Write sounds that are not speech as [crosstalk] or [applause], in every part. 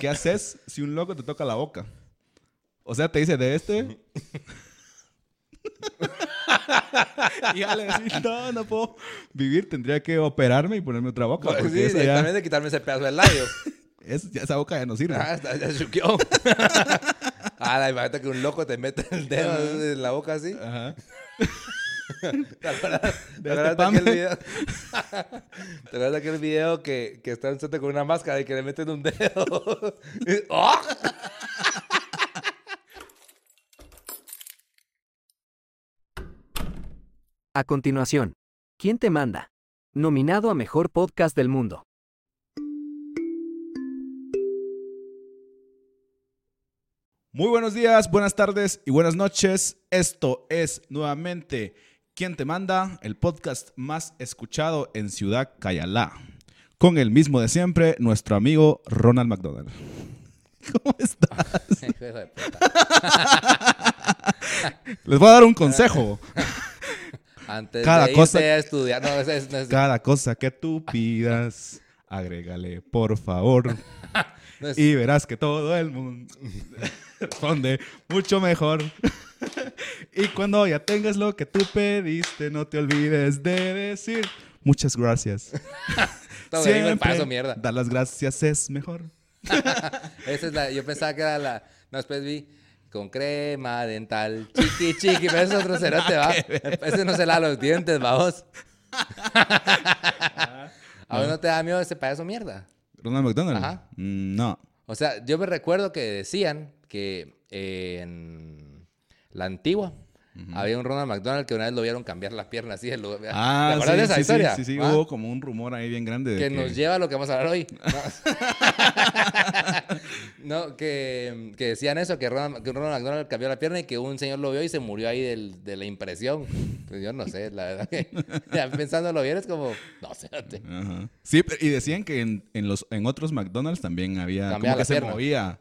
¿qué haces si un loco te toca la boca? O sea, te dice de este. [laughs] y ya le decís, no, no puedo vivir, tendría que operarme y ponerme otra boca. Pues sí, ya- directamente de quitarme ese pedazo del labio. [laughs] es- ya esa boca ya no sirve. Ah, está- ya chuqueó. [laughs] ah, la imagínate que un loco te mete el dedo en la boca así. Ajá. ¿Te acuerdas, De [laughs] ¿te acuerdas este de aquel video? ¿Te acuerdas de aquel video que, que está suerte con una máscara y que le meten un dedo? [laughs] Y- ¡Oh! A continuación, ¿Quién te manda? Nominado a Mejor Podcast del Mundo. Muy buenos días, buenas tardes y buenas noches. Esto es nuevamente ¿Quién te manda? El podcast más escuchado en Ciudad Cayalá. Con el mismo de siempre, nuestro amigo Ronald McDonald. [laughs] ¿Cómo estás? [laughs] Les voy a dar un consejo. [laughs] Antes Cada de cosa- irte a estudiar. No, ese es, Cada cosa que tú pidas, agrégale, por favor. no Y verás que todo el mundo responde mucho mejor. Y cuando ya tengas lo que tú pediste, no te olvides de decir muchas gracias. [laughs] Todo bien, el paso, mierda. dar las gracias es mejor. [laughs] Esa es la, yo pensaba que era la. No, después vi con crema dental, chiqui chiqui, pero ese es otro cerote, va. Ese no se lava los dientes, vamos. [laughs] ¿A no te da miedo ese payaso mierda? Ronald McDonald. Ajá. Mm, No. O sea, yo me recuerdo que decían que en la antigua había un Ronald McDonald que una vez lo vieron cambiar la pierna así. lo- ¿Te Ah, acuerdas sí, de esa sí, historia? sí, ¿Va? hubo como un rumor ahí bien grande. de que nos lleva a lo que vamos a hablar hoy. No, [laughs] [laughs] no, que, que decían eso, que Ronald, que Ronald McDonald cambió la pierna y que un señor lo vio y se murió ahí del- de la impresión. Pues yo no sé, la verdad que [laughs] ya pensándolo bien es como, no sé, te-. Sí, pero- y decían que en, en los, en otros McDonald's también había Cambiaba como que se movía.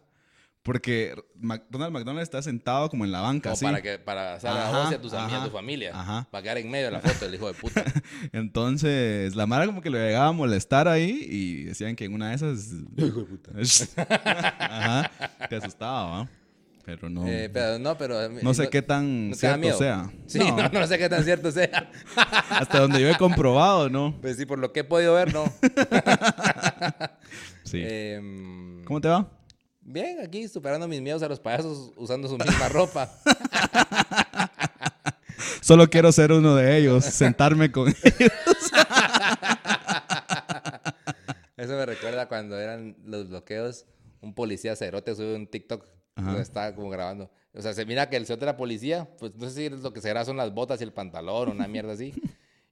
Porque McDonald McDonald está sentado como en la banca, como así. para que para hacer a Ajá, vos y a tus amigos, a tu familia, ajá. para quedar en medio de la foto del hijo de puta. [laughs] Entonces, la Mara como que le llegaba a molestar ahí y decían que en una de esas... [laughs] [laughs] Ajá, te asustaba, ¿va? Pero no... Eh, pero no, pero no sé qué tan ¿no te da cierto miedo? sea. Sí, No, no. no sé qué tan cierto sea. Hasta donde yo he comprobado, ¿no? Pues sí, por lo que he podido ver, no. Sí. Em, ¿Cómo te va? Bien, aquí superando mis miedos a los payasos usando su misma ropa. [laughs] Solo quiero ser uno de ellos, sentarme con ellos. Eso me recuerda cuando eran los bloqueos. Un policía cerote sube un TikTok Ajá. donde estaba como grabando. O sea, se mira que el cerote era policía. Pues no sé si lo que será son las botas y el pantalón o una mierda así.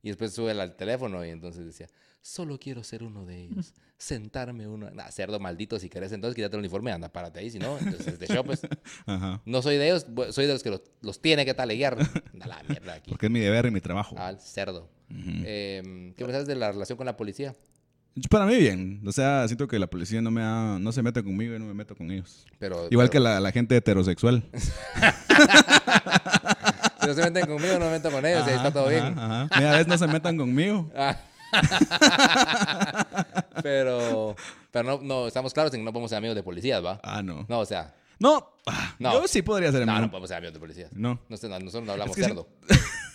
Y después sube al teléfono y entonces decía, solo quiero ser uno de ellos. [laughs] Sentarme uno. Nah, cerdo maldito, si querés entonces quítate el uniforme y anda, párate ahí. Si no, entonces de show, pues. [laughs] Ajá. No soy de ellos, soy de los que los, los tiene que taleguear. Anda la mierda aquí. Porque es mi deber y mi trabajo. Al cerdo. Em, ¿Qué pensás de la relación con la policía? Para mí bien. O sea, siento que la policía no me ha- no se mete conmigo y no me meto con ellos. Pero, Igual pero- que la, la gente heterosexual. [laughs] Si no se meten conmigo, no me meto con ellos, y ahí está todo bien. ajá, ajá. Mira, a veces no se metan conmigo. [laughs] Pero, pero no, no, estamos claros en que no podemos ser amigos de policías, ¿va? Ah, no. No, o sea, No. ah, No. Yo sí podría ser no, amigo. no podemos ser amigos de policías. No. No sé, no, nosotros no hablamos Es que sí- cerdo.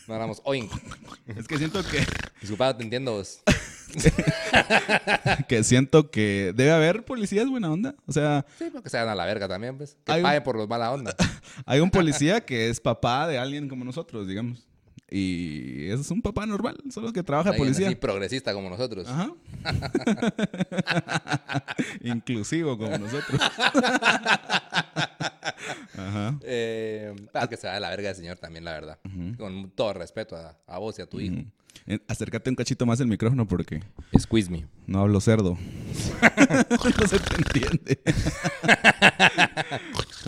No hablamos oink. [laughs] Es que siento que, Disculpa, te entiendo vos. [laughs] que siento que debe haber policías buena onda. O sea, Sí, porque se dan a la verga también, pues. Que Hay un- paguen por los mala onda. hay un policía que es papá de alguien como nosotros, digamos. Y es un papá normal, solo que trabaja Alguien policía. así progresista como nosotros. Ajá. [laughs] Inclusivo como nosotros. [laughs] Ajá. Eh, ah, que se da a la verga el señor también, la verdad. Con todo respeto a, a vos y a tu hijo. Eh, Acércate un cachito más el micrófono porque Squeeze me. no hablo cerdo. [laughs] no se te entiende.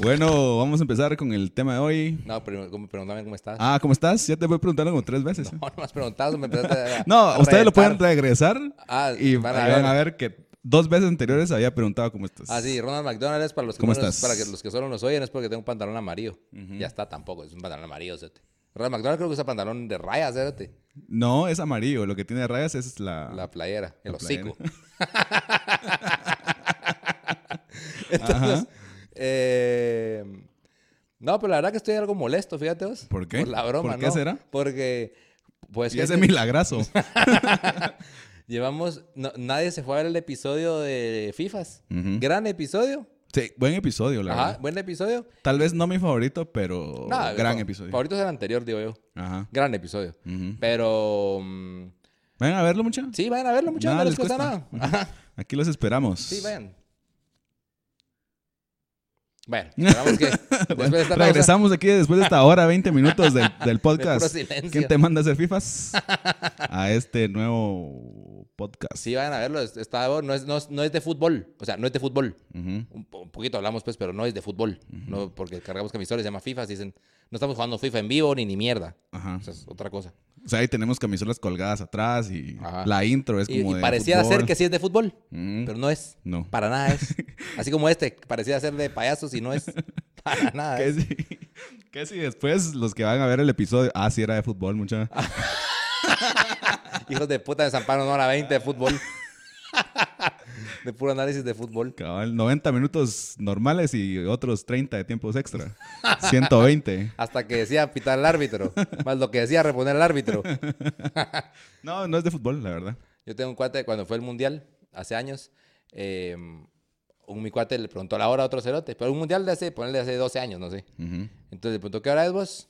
Bueno, vamos a empezar con el tema de hoy. No, pero pregúntame cómo estás. Ah, ¿cómo estás? Ya te voy preguntando como tres veces. No, no me has preguntado, me empezaste a [laughs] No, a ustedes lo pueden regresar Ah, y van a a, ver. a ver que dos veces anteriores había preguntado cómo estás. Ah, sí, Ronald McDonald es para los que, ¿Cómo no estás? para que los que solo nos oyen es porque tengo un pantalón amarillo. Ya está, tampoco, es un pantalón amarillo, ¿sí? Ronald McDonald creo que usa pantalón de rayas, ¿sí? No, es amarillo. Lo que tiene rayas es la... La playera, el La playera. hocico. [laughs] Entonces, eh, no, pero la verdad que estoy algo molesto, fíjate vos. ¿Por qué? Por la broma, ¿Por qué ¿no? será? Porque, pues, y ese milagrazo. [laughs] llevamos, no- nadie se fue a ver el episodio de FIFAs. Gran episodio. Sí, buen episodio, la Ajá, verdad. buen episodio. Tal vez no mi favorito, pero gran episodio. Favorito es el anterior, digo yo. Ajá. Gran episodio. Pero, mm, Vayan a verlo, muchachos. sí, vayan a verlo, muchachos. No les les cuesta cuesta. nada. Ajá. Aquí los esperamos. Sí, vayan. Bueno, que [laughs] después de pausa, Regresamos aquí después de esta hora, 20 minutos del, del [laughs] de podcast. silencio. ¿Quién te manda a hacer FIFAs? [laughs] A este nuevo podcast. Sí, vayan a verlo. es- Está, no, es, no, es- no es de fútbol. O sea, no es de fútbol. Un, po- un poquito hablamos, pues, pero no es de fútbol. no, porque cargamos camisoles, se llama FIFA. y dicen, no estamos jugando FIFA en vivo ni ni mierda. Ajá. O sea, es otra cosa. O sea, ahí tenemos camisolas colgadas atrás y Ajá. la intro es Y, como y de pareciera fútbol. ser que sí es de fútbol, Ujú. pero no es. No. Para nada es. [laughs] Así como este, parecía ser de payasos y no es. [laughs] Para nada. ¿Qué es. si, qué si después los que van a ver el episodio... Ah, sí, era de fútbol, mucha. [laughs] Hijos de puta de San Pablo, no hora 20 de fútbol. de puro análisis de fútbol. Cabal, 90 minutos normales y otros 30 de tiempos extra. 120. Hasta que decía pitar el árbitro. Más lo que decía reponer el árbitro. [laughs] No, no es de fútbol, la verdad. Yo tengo un cuate cuando fue el mundial, hace años. eh, un mi cuate le preguntó la hora a otro cerote. Pero un mundial de hace, ponerle hace 12 años, no sé. Entonces le preguntó, ¿qué hora es vos?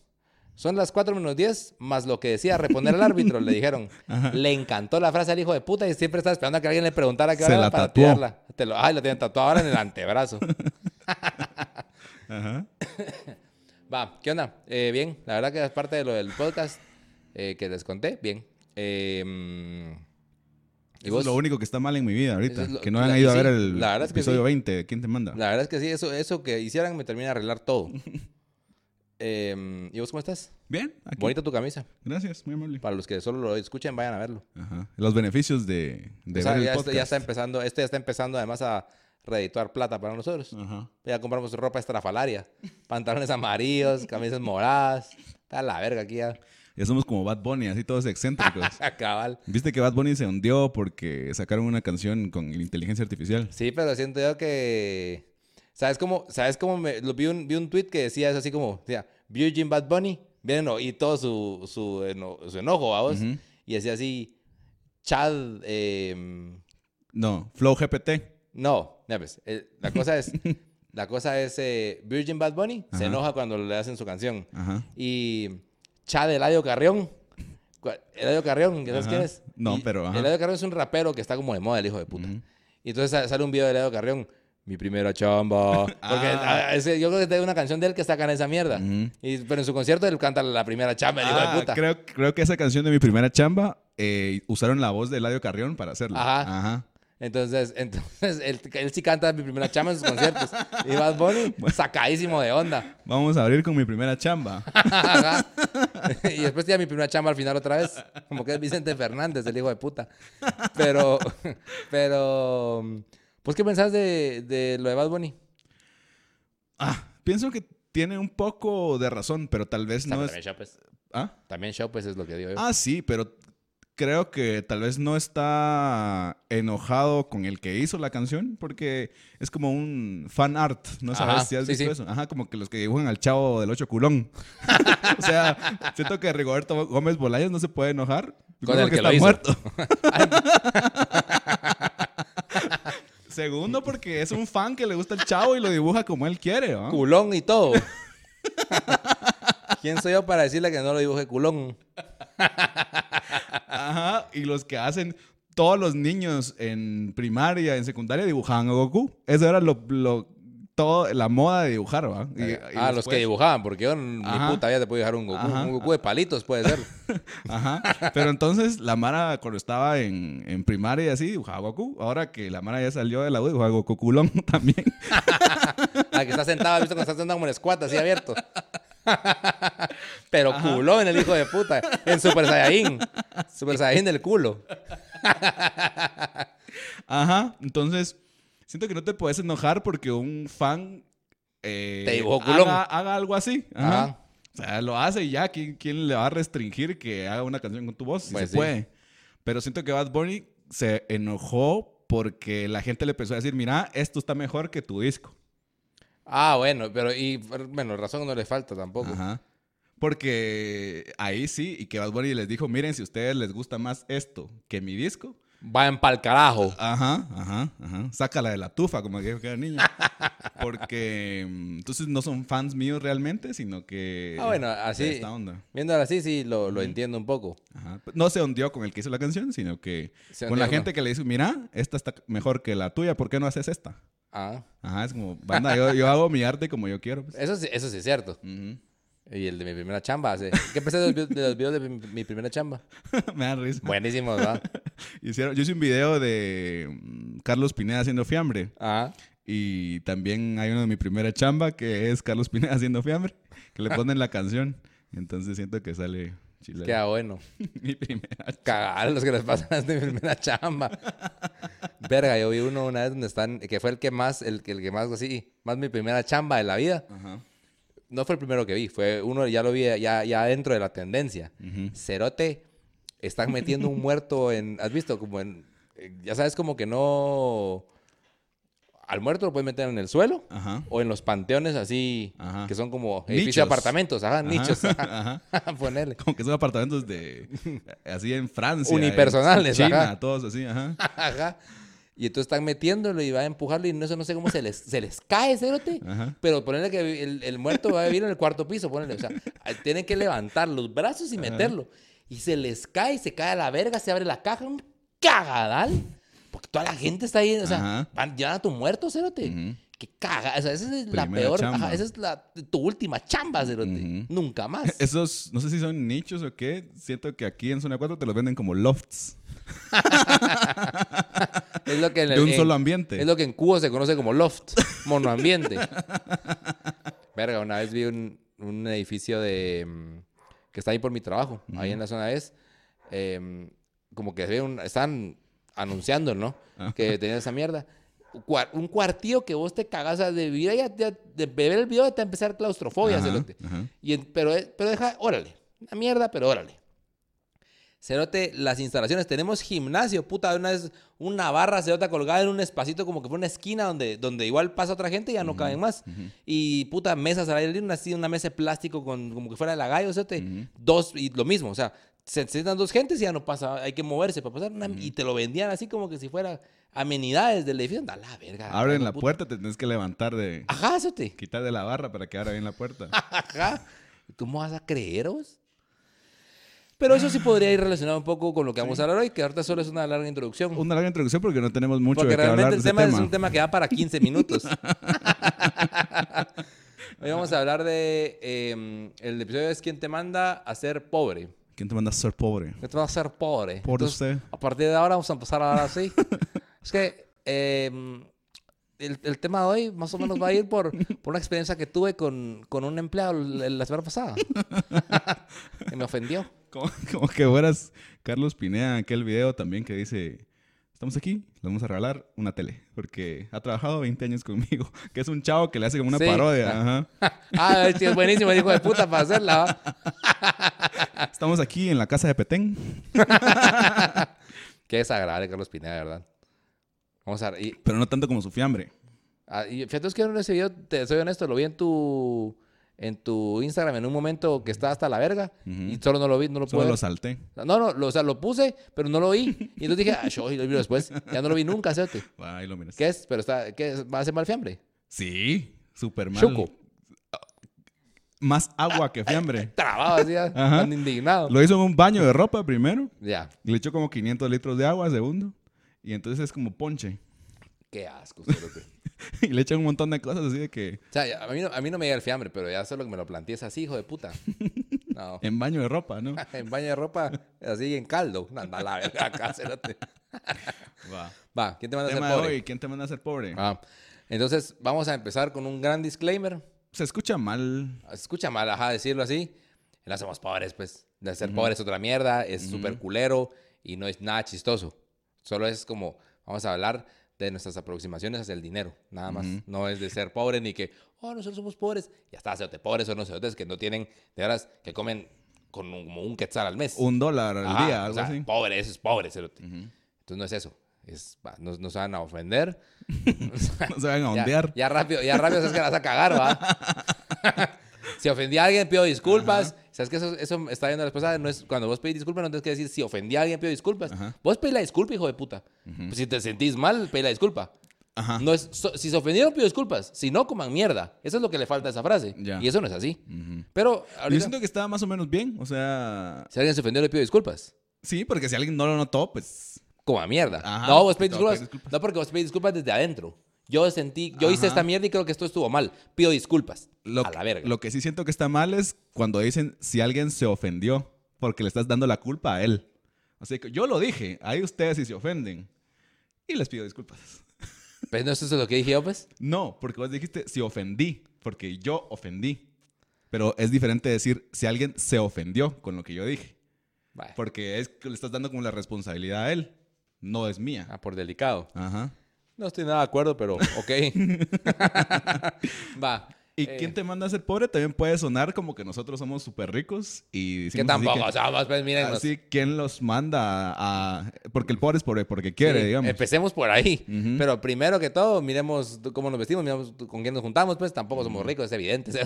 Son las 4 menos 10, más lo que decía reponer el árbitro, le dijeron. [laughs] Le encantó la frase al hijo de puta y siempre estaba esperando a que alguien le preguntara qué hora la era para tirarla. Te lo, ay, lo tienen tatuado ahora en el antebrazo. [laughs] Ajá. [coughs] Va, ¿qué onda? Eh, bien, la verdad que es parte de lo del podcast eh, que les conté. Bien. Eh, mm, ¿Y Eso vos? es lo único que está mal en mi vida ahorita. Es lo- que no la- han ido a ver el la verdad es que episodio sí. 20 de ¿Quién te manda? La verdad es que sí, eso, eso que hicieran me termina de arreglar todo. [laughs] Eh, ¿Y vos cómo estás? Bien, aquí. Bonita tu camisa. Gracias, muy amable. Para los que solo lo escuchen, vayan a verlo. Ajá. Los beneficios de, de O sea, ver el ya, está, podcast. ya está empezando, este ya está empezando además a reedituar plata para nosotros. Ajá. Ya compramos ropa estrafalaria, [laughs] pantalones amarillos, camisas moradas. Está la verga aquí ya. Ya somos como Bad Bunny, así todos excéntricos. [laughs] Cabal. ¿Viste que Bad Bunny se hundió porque sacaron una canción con inteligencia artificial? Sí, pero siento yo que. ¿Sabes cómo? ¿Sabes cómo me, lo, vi, un, vi un tweet que decía eso así como, decía, Virgin Bad Bunny, bien, y todo su, su, eno- su enojo, vamos. Ujú. Y decía así, Chad, eh, No, Flow GPT. no, ya ves, eh, la cosa es, [laughs] la cosa es, eh, Virgin Bad Bunny se Ajá. enoja cuando le hacen su canción. Ajá. Y Chad Eladio Carrión. Eladio Carrión, ¿sabes quién es? No, Y pero, ajá. Eladio Carrión es un rapero que está como de moda, el hijo de puta. Ujú. Y entonces sa- sale un video de Eladio Carrión. Mi primera chamba. [laughs] Porque Ah. ah, ese- yo creo que hay una canción de él que sacan esa mierda. Y- pero en su concierto él canta la primera chamba, el hijo Ah, de puta. creo, creo que esa canción de mi primera chamba eh, usaron la voz de Eladio Carrión para hacerla. Ajá. Ajá. Entonces, [laughs] entonces él, él sí canta mi primera chamba en sus conciertos. Y Bad Bunny, [laughs] sacadísimo de onda. Vamos a abrir con mi primera chamba. Ajá. y después tiene mi primera chamba al final otra vez. Como que es Vicente Fernández, el hijo de puta. Pero, pero, pues, ¿qué pensás de, de lo de Bad Bunny? Ah, pienso que tiene un poco de razón, pero tal vez no es... También show, pues. ¿Ah? También show, pues, es lo que digo yo. Ah, sí, pero creo que tal vez no está enojado con el que hizo la canción, porque es como un fan art, ¿no sabes Ajá, si has sí, visto sí. eso? Ajá, como que los que dibujan al chavo del ocho culón. [laughs] o sea, siento que Rigoberto Gómez Bolaños no se puede enojar. Con el que está lo hizo. muerto. [laughs] [laughs] Segundo, porque es un fan que le gusta el chavo y lo dibuja como él quiere, ¿no? Culón y todo. ¿Quién soy yo para decirle que no lo dibuje culón? Ajá, y los que hacen todos los niños en primaria, en secundaria dibujaban a Goku. Eso era lo, lo todo la moda de dibujar, ¿va? Y- y ah, los que dibujaban, porque yo Ajá. mi puta vida te puedo dibujar un Goku. Ajá. Un Goku de palitos puede ser. [laughs] Ajá. Pero entonces la Mara cuando estaba en, en primaria y así dibujaba Goku. Ahora que la Mara ya salió de la U, dibujaba Goku culón [laughs] también. Ah, que está sentado, ¿has visto cuando está sentado como en squat, así abierto? Pero culón el hijo de puta. En Super Saiyajin. Super Saiyajin del culo. Ajá. Entonces, siento que no te puedes enojar porque un fan eh, Te haga, haga algo así. Ajá. Ajá. O sea, lo hace y ya. ¿Quién, quién le va a restringir que haga una canción con tu voz? Si Pues se sí. puede. Pero siento que Bad Bunny se enojó porque la gente le empezó a decir, mira, esto está mejor que tu disco. Ah, bueno, pero y bueno, razón no le falta tampoco. Ajá. Porque ahí sí, y que Bad Bunny les dijo, miren, si a ustedes les gusta más esto que mi disco, Vayan pa'l carajo. Ajá, ajá, ajá. Sácala de la tufa, como que era niño. [laughs] Porque mm, entonces no son fans míos realmente, sino que. Ah, bueno, así. Esta onda. Viéndolo así, sí, lo, lo entiendo un poco. Ajá. No se hundió con el que hizo la canción, sino que Se con la gente que le dice, mira, esta está mejor que la tuya, ¿por qué no haces esta? Ah, Ajá, es como, banda, yo, yo hago mi arte como yo quiero. pues. eso sí, eso sí es cierto. Ujú. Y el de mi primera chamba. hace- ¿Qué pensé de los, vi- de los videos de mi, mi primera chamba? [laughs] Me da risa. Buenísimos, ¿verdad? [laughs] Hicieron, yo hice un video de mm, Carlos Pineda haciendo fiambre. Ajá. Y también hay uno de mi primera chamba que es Carlos Pineda [laughs] haciendo fiambre, que le ponen la canción. Entonces siento que sale chile. Queda bueno. mi primera Cagar los que les pasan a mi primera chamba. Verga, yo vi uno una vez donde están, que fue el que más, el, que- el que más así, más mi primera chamba de la vida. Ajá. No fue el primero que vi, fue uno, ya lo vi ya, ya dentro de la tendencia. Cerote, están metiendo un muerto en, ¿has visto? Como en, eh, ya sabes, como que no, al muerto lo puedes meter en el suelo. Ajá. O en los panteones así, Ajá. que son como edificios Nichos. de apartamentos, ajá, nichos. [laughs] Ajá. [laughs] Ponerle. Como que son apartamentos de así en Francia. Unipersonales, en China, todos así, ajá. [laughs] Ajá. Y entonces están metiéndolo y va a empujarlo y no, eso no sé cómo se les, se les cae, cerote. Ajá. Pero ponerle que el, el muerto va a vivir en el cuarto piso, ponerle. O sea, tienen que levantar los brazos y meterlo. Y se les cae, se cae a la verga, se abre la caja, un cagadal. Porque toda la gente está ahí, o sea, van, llevan a tu muerto, cerote. Qué caga, o sea, esa es la peor, ajá, esa es la, tu última chamba, cerote. Nunca más. [laughs] Esos, no sé si son nichos o qué. Siento que aquí en Zona 4 te los venden como lofts. [laughs] Es lo que en el- De un en- solo ambiente. Es lo que en Cuba se conoce como loft, monoambiente. Verga, una vez vi un, un edificio de mm, que está ahí por mi trabajo, ahí en la zona es, em, como que un- están anunciando, ¿no? Ah. Que tenía esa mierda. Un cuartillo que vos te cagas de vivir ya- de ver el video, te va a empezar claustrofobia, Ajá, cerote. ajá. Y en- pero, pero deja, órale. Una mierda, pero órale. Cerote, las instalaciones. Tenemos gimnasio, puta. Una, una barra cerote colgada en un espacito como que fue una esquina donde, donde igual pasa otra gente y ya no caben más. Y puta, mesas al aire libre, una, así, una mesa de plástico con, como que fuera de la gallo, cerote. Dos, y lo mismo. O sea, se sientan dos gentes y ya no pasa. Hay que moverse para pasar. una- Y te lo vendían así como que si fuera amenidades del edificio. Anda la verga. Abren la puta. puerta, te tienes que levantar de... Ajá, cerote. Quitar de la barra para que abra bien la puerta. [laughs] Ajá. ¿Cómo vas a creer vos? Pero eso sí podría ir relacionado un poco con lo que vamos a hablar hoy, que ahorita solo es una larga introducción. Una larga introducción porque no tenemos mucho porque de hablar realmente de el tema, tema. es un tema que da para 15 minutos. [laughs] hoy vamos a hablar de... eh, el episodio es ¿Quién te manda a ser pobre? ¿Quién te manda a ser pobre? ¿Quién te manda a ser pobre? Por usted. A partir de ahora vamos a empezar a hablar así. [laughs] es que... eh, el, el tema de hoy más o menos va a ir por, por una experiencia que tuve con, con un empleado la la semana pasada. [laughs] que me ofendió. Como, [laughs] como que fueras Carlos Pineda en aquel video también que dice, estamos aquí, le vamos a regalar una tele, porque ha trabajado 20 años conmigo, [laughs] que es un chavo que le hace como una Sí. parodia. ajá. [laughs] Ah, sí, es buenísimo, el hijo de puta, para hacerla. Estamos aquí en la casa de Petén. Qué desagradable, Carlos Pineda, verdad. Vamos a ver. Y, Pero no tanto como su fiambre. ah, y fíjate, es que en ese video, te soy honesto, lo vi en tu, en tu Instagram en un momento que estaba hasta la verga y solo no lo vi, no lo Solo pude lo ver. salté. No, no, lo, o sea, lo puse, pero no lo vi. Y entonces dije, ah, yo y lo vi después. Ya no lo vi nunca, ¿cierto? [laughs] Ahí lo miras. ¿Qué es? Pero está, ¿qué es? ¿Va a ser mal fiambre? Sí, súper mal. Chuco. Más agua que fiambre. [laughs] Trabado así, tan indignado. Lo hizo en un baño de ropa primero. Ya, Le echó como 500 litros de agua segundo. Y entonces es como ponche. qué asco. [laughs] Y le echan un montón de cosas así de que O sea, a mí, no, a mí no me llega el fiambre, pero ya solo que me lo plantees así, hijo de puta. [laughs] No. en baño de ropa, ¿no? [laughs] en baño de ropa, así en caldo. Anda la verga acá, cerote. Va. Va, ¿quién te manda a ser Tema pobre? hoy, ¿quién te manda a ser pobre? Ah, entonces, vamos a empezar con un gran disclaimer. Se escucha mal. Se escucha mal, ajá, decirlo así. No somos pobres, pues. De ser pobres es otra mierda, es súper culero y no es nada chistoso. Solo es como, vamos a hablar de nuestras aproximaciones hacia el dinero, nada más. No es de ser pobre ni que, oh, nosotros somos pobres. Ya está, cerote, pobres son los cerotes que no tienen, de veras, que comen con un, como un quetzal al mes. Un dólar al Ajá, día, o algo sea, así. Pobre, eso es pobre, cerote. Entonces no es eso. es, no, no se van a ofender. [laughs] No se van a [laughs] Ya, ondear. ya rápido, ya rápido sabes que la vas a cagar, ¿va? [laughs] si ofendí a alguien, pido disculpas. ¿Sabes que eso, eso está viendo la esposa? No es, cuando vos pedís disculpas, no tienes que decir si ofendí a alguien, pido disculpas. Ajá. Vos pedís la disculpa, hijo de puta. Pues si te sentís mal, pedí la disculpa. Ajá. No es, so- si se ofendieron, pido disculpas. Si no, coman mierda. Eso es lo que le falta a esa frase. Ya. Y eso no es así. Pero Yo siento que estaba más o menos bien. O sea, si alguien se ofendió, le pido disculpas. sí, porque si alguien no lo notó, pues. Como mierda. Ajá, no, vos pedís disculpas. No, porque vos pedís disculpas desde adentro. Yo sentí, yo hice Ajá. esta mierda y creo que esto estuvo mal. Pido disculpas. Lo, a la verga. lo que sí siento que está mal es cuando dicen si alguien se ofendió, porque le estás dando la culpa a él. Así que yo lo dije, ahí ustedes si se ofenden. Y les pido disculpas. [laughs] Pero no eso es lo que dije yo, pues. No, porque vos dijiste si ofendí, porque yo ofendí. Pero es diferente decir si alguien se ofendió con lo que yo dije. Vale. Porque es que le estás dando como la responsabilidad a él. No es mía. Ah, por delicado. Ajá. No estoy nada de acuerdo, pero ok. [laughs] Va. Y eh, quien te manda a ser pobre también puede sonar como que nosotros somos súper ricos y Que decimos así tampoco que- somos, pues miren. Así, ¿quién los manda a...? Porque el pobre es pobre porque quiere, digamos. Empecemos por ahí. Pero primero que todo, miremos cómo nos vestimos, miremos con quién nos juntamos, pues tampoco somos ricos, es evidente. [laughs] Eso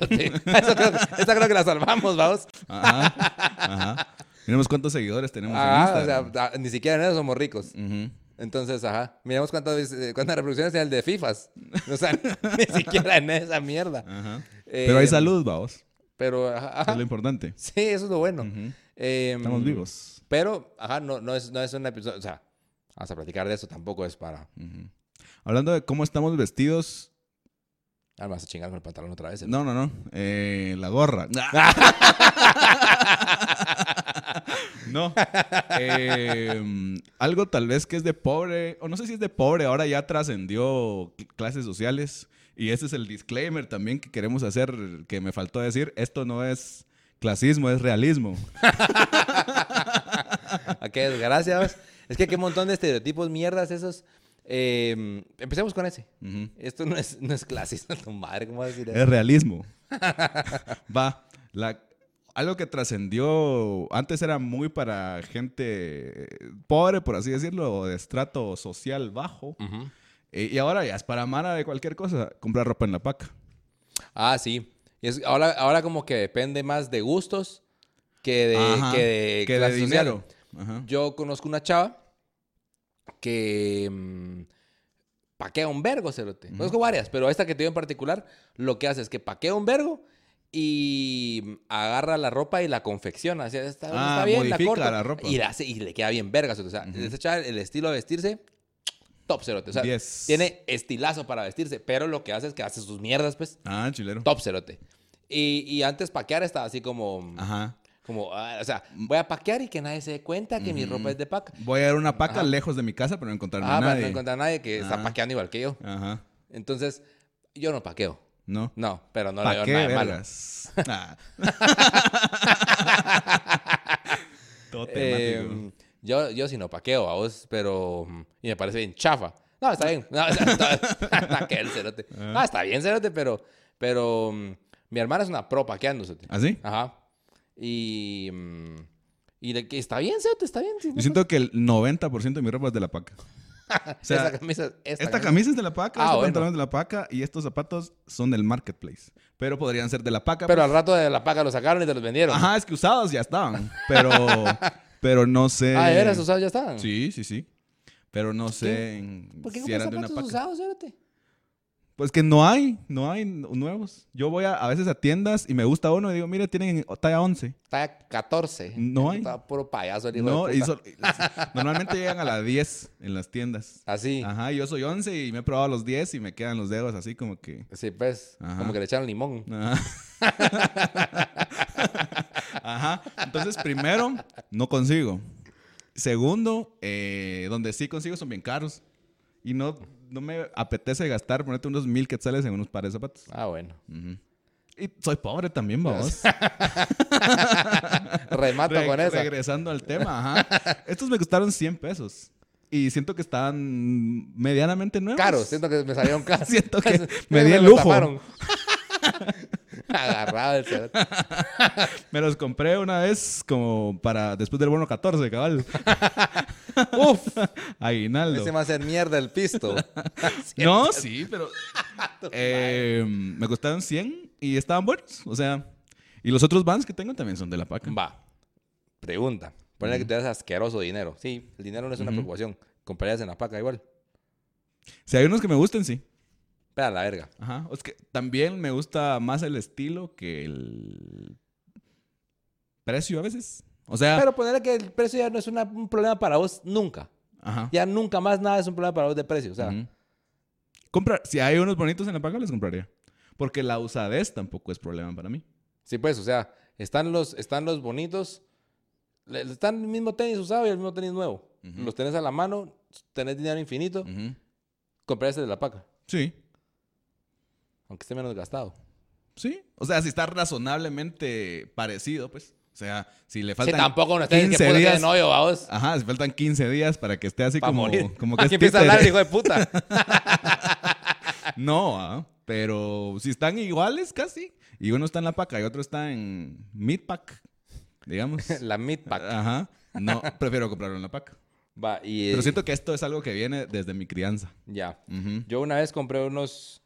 creo, que- esa creo que la salvamos, vamos. Ajá, ajá. Miremos cuántos seguidores tenemos en Ah, o Instagram. sea, ah, ni siquiera en eso somos ricos. Ujú. Entonces, ajá. Miremos cuántas, eh, cuántas reproducciones tiene el de FIFAs. O sea, [laughs] ni siquiera en esa mierda. Ajá. Eh, Pero hay salud, vamos. Pero, ajá. Es lo importante. Sí, eso es lo bueno. Ujú. Eh, Estamos vivos. Pero, ajá, no, no, es, no es un episodio. O sea, vamos a platicar de eso, tampoco es para. Ujú. Hablando de cómo estamos vestidos... Ah, me vas a chingar con el pantalón otra vez. ¿eh? No, no, no. Eh, la gorra. [laughs] No. Eh, algo tal vez que es de pobre, o no sé si es de pobre, ahora ya trascendió cl- clases sociales. Y ese es el disclaimer también que queremos hacer, que me faltó decir. Esto no es clasismo, es realismo. [laughs] ¿A qué desgracia? ¿ves? Es que qué montón de estereotipos mierdas esos. Eh, empecemos con ese. Esto no es, no es clasista, [laughs] tu madre, ¿cómo vas a decir eso? Es realismo. [laughs] Va. La, algo que trascendió, antes era muy para gente pobre, por así decirlo, o de estrato social bajo. Eh, y ahora ya es para mara de cualquier cosa, comprar ropa en la paca. Ah, sí. Y es- ahora, ahora como que depende más de gustos que de, Ajá, que de, que clase dinero. Ajá. Yo conozco una chava que mm, paquea un vergo, cerote. Conozco varias, pero esta que te digo en particular, lo que hace es que paquea un vergo y agarra la ropa y la confecciona. O sea, está, Ah, está bien, la corta. la ropa. Y, la hace- y le queda bien verga. cerote. O sea, esa chava, el estilo de vestirse, top cerote. O sea, Diez. tiene estilazo para vestirse, pero lo que hace es que hace sus mierdas, pues, Ah, chilero. top cerote. Y, y antes paquear estaba así como... Ajá. Como, ah, o sea, voy a paquear y que nadie se dé cuenta que mi ropa es de paca. Voy a a una paca Ajá. lejos de mi casa, pero no encontrarme Ah, a nadie. no encontrar a nadie que está Ajá. paqueando igual que yo. Ajá. Entonces, yo no paqueo. No. No, pero no le ¿Para veo qué nada de malo. vergas? Ah. [laughs] Todo. Eh, yo, yo sí no paqueo a vos, pero... mm, Y me parece bien chafa. No, está bien. No, [laughs] está, paquea el cerote. Ah, está bien, cerote, pero... Pero mm, mi hermana es una pro paqueando, cerote. ¿Ah, sí? Ajá. Y... mm, y de que está bien, cerote, está bien. Yo siento que el 90% de mi ropa es de la paca. [laughs] O sea, esta camisa... Esta, esta camisa es de la paca, Ah, este bueno. pantalón es de la paca y estos zapatos son del marketplace. Pero podrían ser de la paca. Pero pues. al rato de la paca lo sacaron y te los vendieron. Ajá, es que usados ya estaban. Pero, [laughs] pero no sé. Ah, ¿de veras usados ya estaban? Sí, sí, sí. Pero no sé ¿Por qué si eran de una zapatos paca. usados? Pues que no hay, no hay nuevos. Yo voy a, a veces a tiendas y me gusta uno y digo, mire, tienen talla 11. Está 14. No hay. Está puro payaso el hijo No, de puta. sol- normalmente llegan a las 10 en las tiendas. Así. Ajá, yo soy 11 y me he probado los 10 y me quedan los dedos así como que... Sí, pues. Ajá. Como que le echaron limón. Ajá. [laughs] Ajá. Entonces, primero, no consigo. Segundo, eh, donde sí consigo son bien caros. Y no, no me apetece gastar, ponerte unos mil quetzales en unos pares de zapatos. Ah, bueno. Y soy pobre también, vamos. [laughs] Remato Re- con eso. Regresando al tema, ajá. Estos me costaron 100 pesos. Y siento que estaban medianamente nuevos. Caro, siento que me salieron [laughs] caros. Siento que [laughs] me di el lujo. [laughs] Agarrado el cerote. [laughs] Me los compré una vez como para después del bono 14, cabal. [laughs] Uf, Aguinaldo. ese va a hacer mierda el pisto. No, sí, pero eh, me costaron 100 y estaban buenos. O sea, y los otros vans que tengo también son de la paca. Va. Pregunta. Ponle que te das asqueroso dinero. Sí, el dinero no es una preocupación. ¿Comprarías en la paca igual? Si hay unos que me gusten, sí. Espera la verga. Ajá. Es que también me gusta más el estilo que el precio a veces. O sea, Pero ponerle que el precio ya no es una- un problema para vos nunca. ajá. Ya nunca más nada es un problema para vos de precio. O sea, Ujú. Compra- si hay unos bonitos en la paca, los compraría. Porque la usadez tampoco es problema para mí. sí, pues, o sea, están los, están los bonitos. Están el mismo tenis usado y el mismo tenis nuevo. Los tenés a la mano, tenés dinero infinito, comprarías el de la paca. Sí. Aunque esté menos gastado. Sí. O sea, si está razonablemente parecido, pues. O sea, si le Sí, faltan tampoco no que 15 puta días. en hoyo, vamos. Ajá, si faltan 15 días para que esté así Para como, morir. como que Aquí empieza a hablar, hijo de puta. [laughs] No, ah, pero si están iguales casi, y uno está en la paca y otro está en mid pack, digamos. [laughs] la meat pack. Ajá. No, prefiero comprarlo en la paca. Va, y... Pero siento que esto es algo que viene desde mi crianza. Ya. Yo una vez compré unos...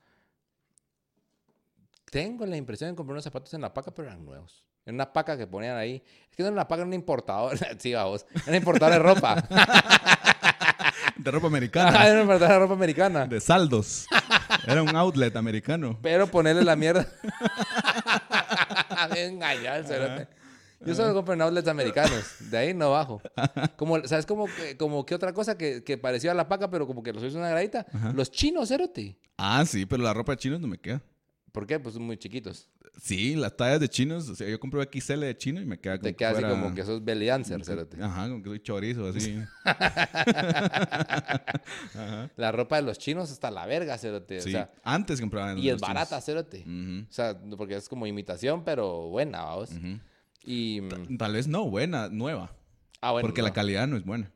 Tengo la impresión de comprar unos zapatos en la paca, pero eran nuevos. En una paca que ponían ahí. Es que no era una paca, era un importador. [laughs] sí, vamos. Era un importador de ropa. [laughs] De ropa Ah, americana. era un importador de ropa americana. de saldos. Era un outlet americano. Pero ponerle la mierda. [laughs] Me engañó el cerote. Yo solo compro en outlets americanos. De ahí no bajo. Como, ¿Sabes cómo que, como que otra cosa que, que pareció a la paca, pero como que los hizo una gradita? Los chinos, cerote. Ah, sí, pero la ropa de chinos no me queda. ¿Por qué? Pues son muy chiquitos. Sí, las tallas de chinos. O sea, yo compro XL de chino y me queda como Te queda así fuera- como que sos belly dancer, cerote. Ajá, como que soy chorizo, así. [laughs] La ropa de los chinos está la verga, cerote. Sí, O sea, antes compraban y es chinos. barata, cerote. O sea, porque es como imitación, pero buena, vamos. ujú. Y... mm, Tal vez no, buena, nueva. Ah, bueno. porque no. la calidad no es buena.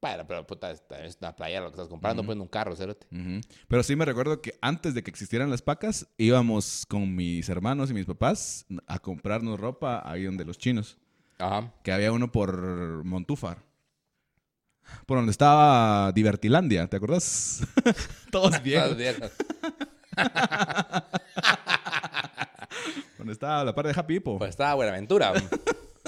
Bueno, pero puta, es es una playa lo que estás comprando, pues en un carro. Ujú. Pero sí me recuerdo que antes de que existieran las pacas, íbamos con mis hermanos y mis papás a comprarnos ropa ahí donde los chinos. Ajá. Que había uno por Montúfar. Por donde estaba Divertilandia, ¿te acuerdas? [laughs] Todos viejos. viejas. [laughs] donde estaba la parte de Happy Hippo. Pues estaba Buenaventura. [laughs]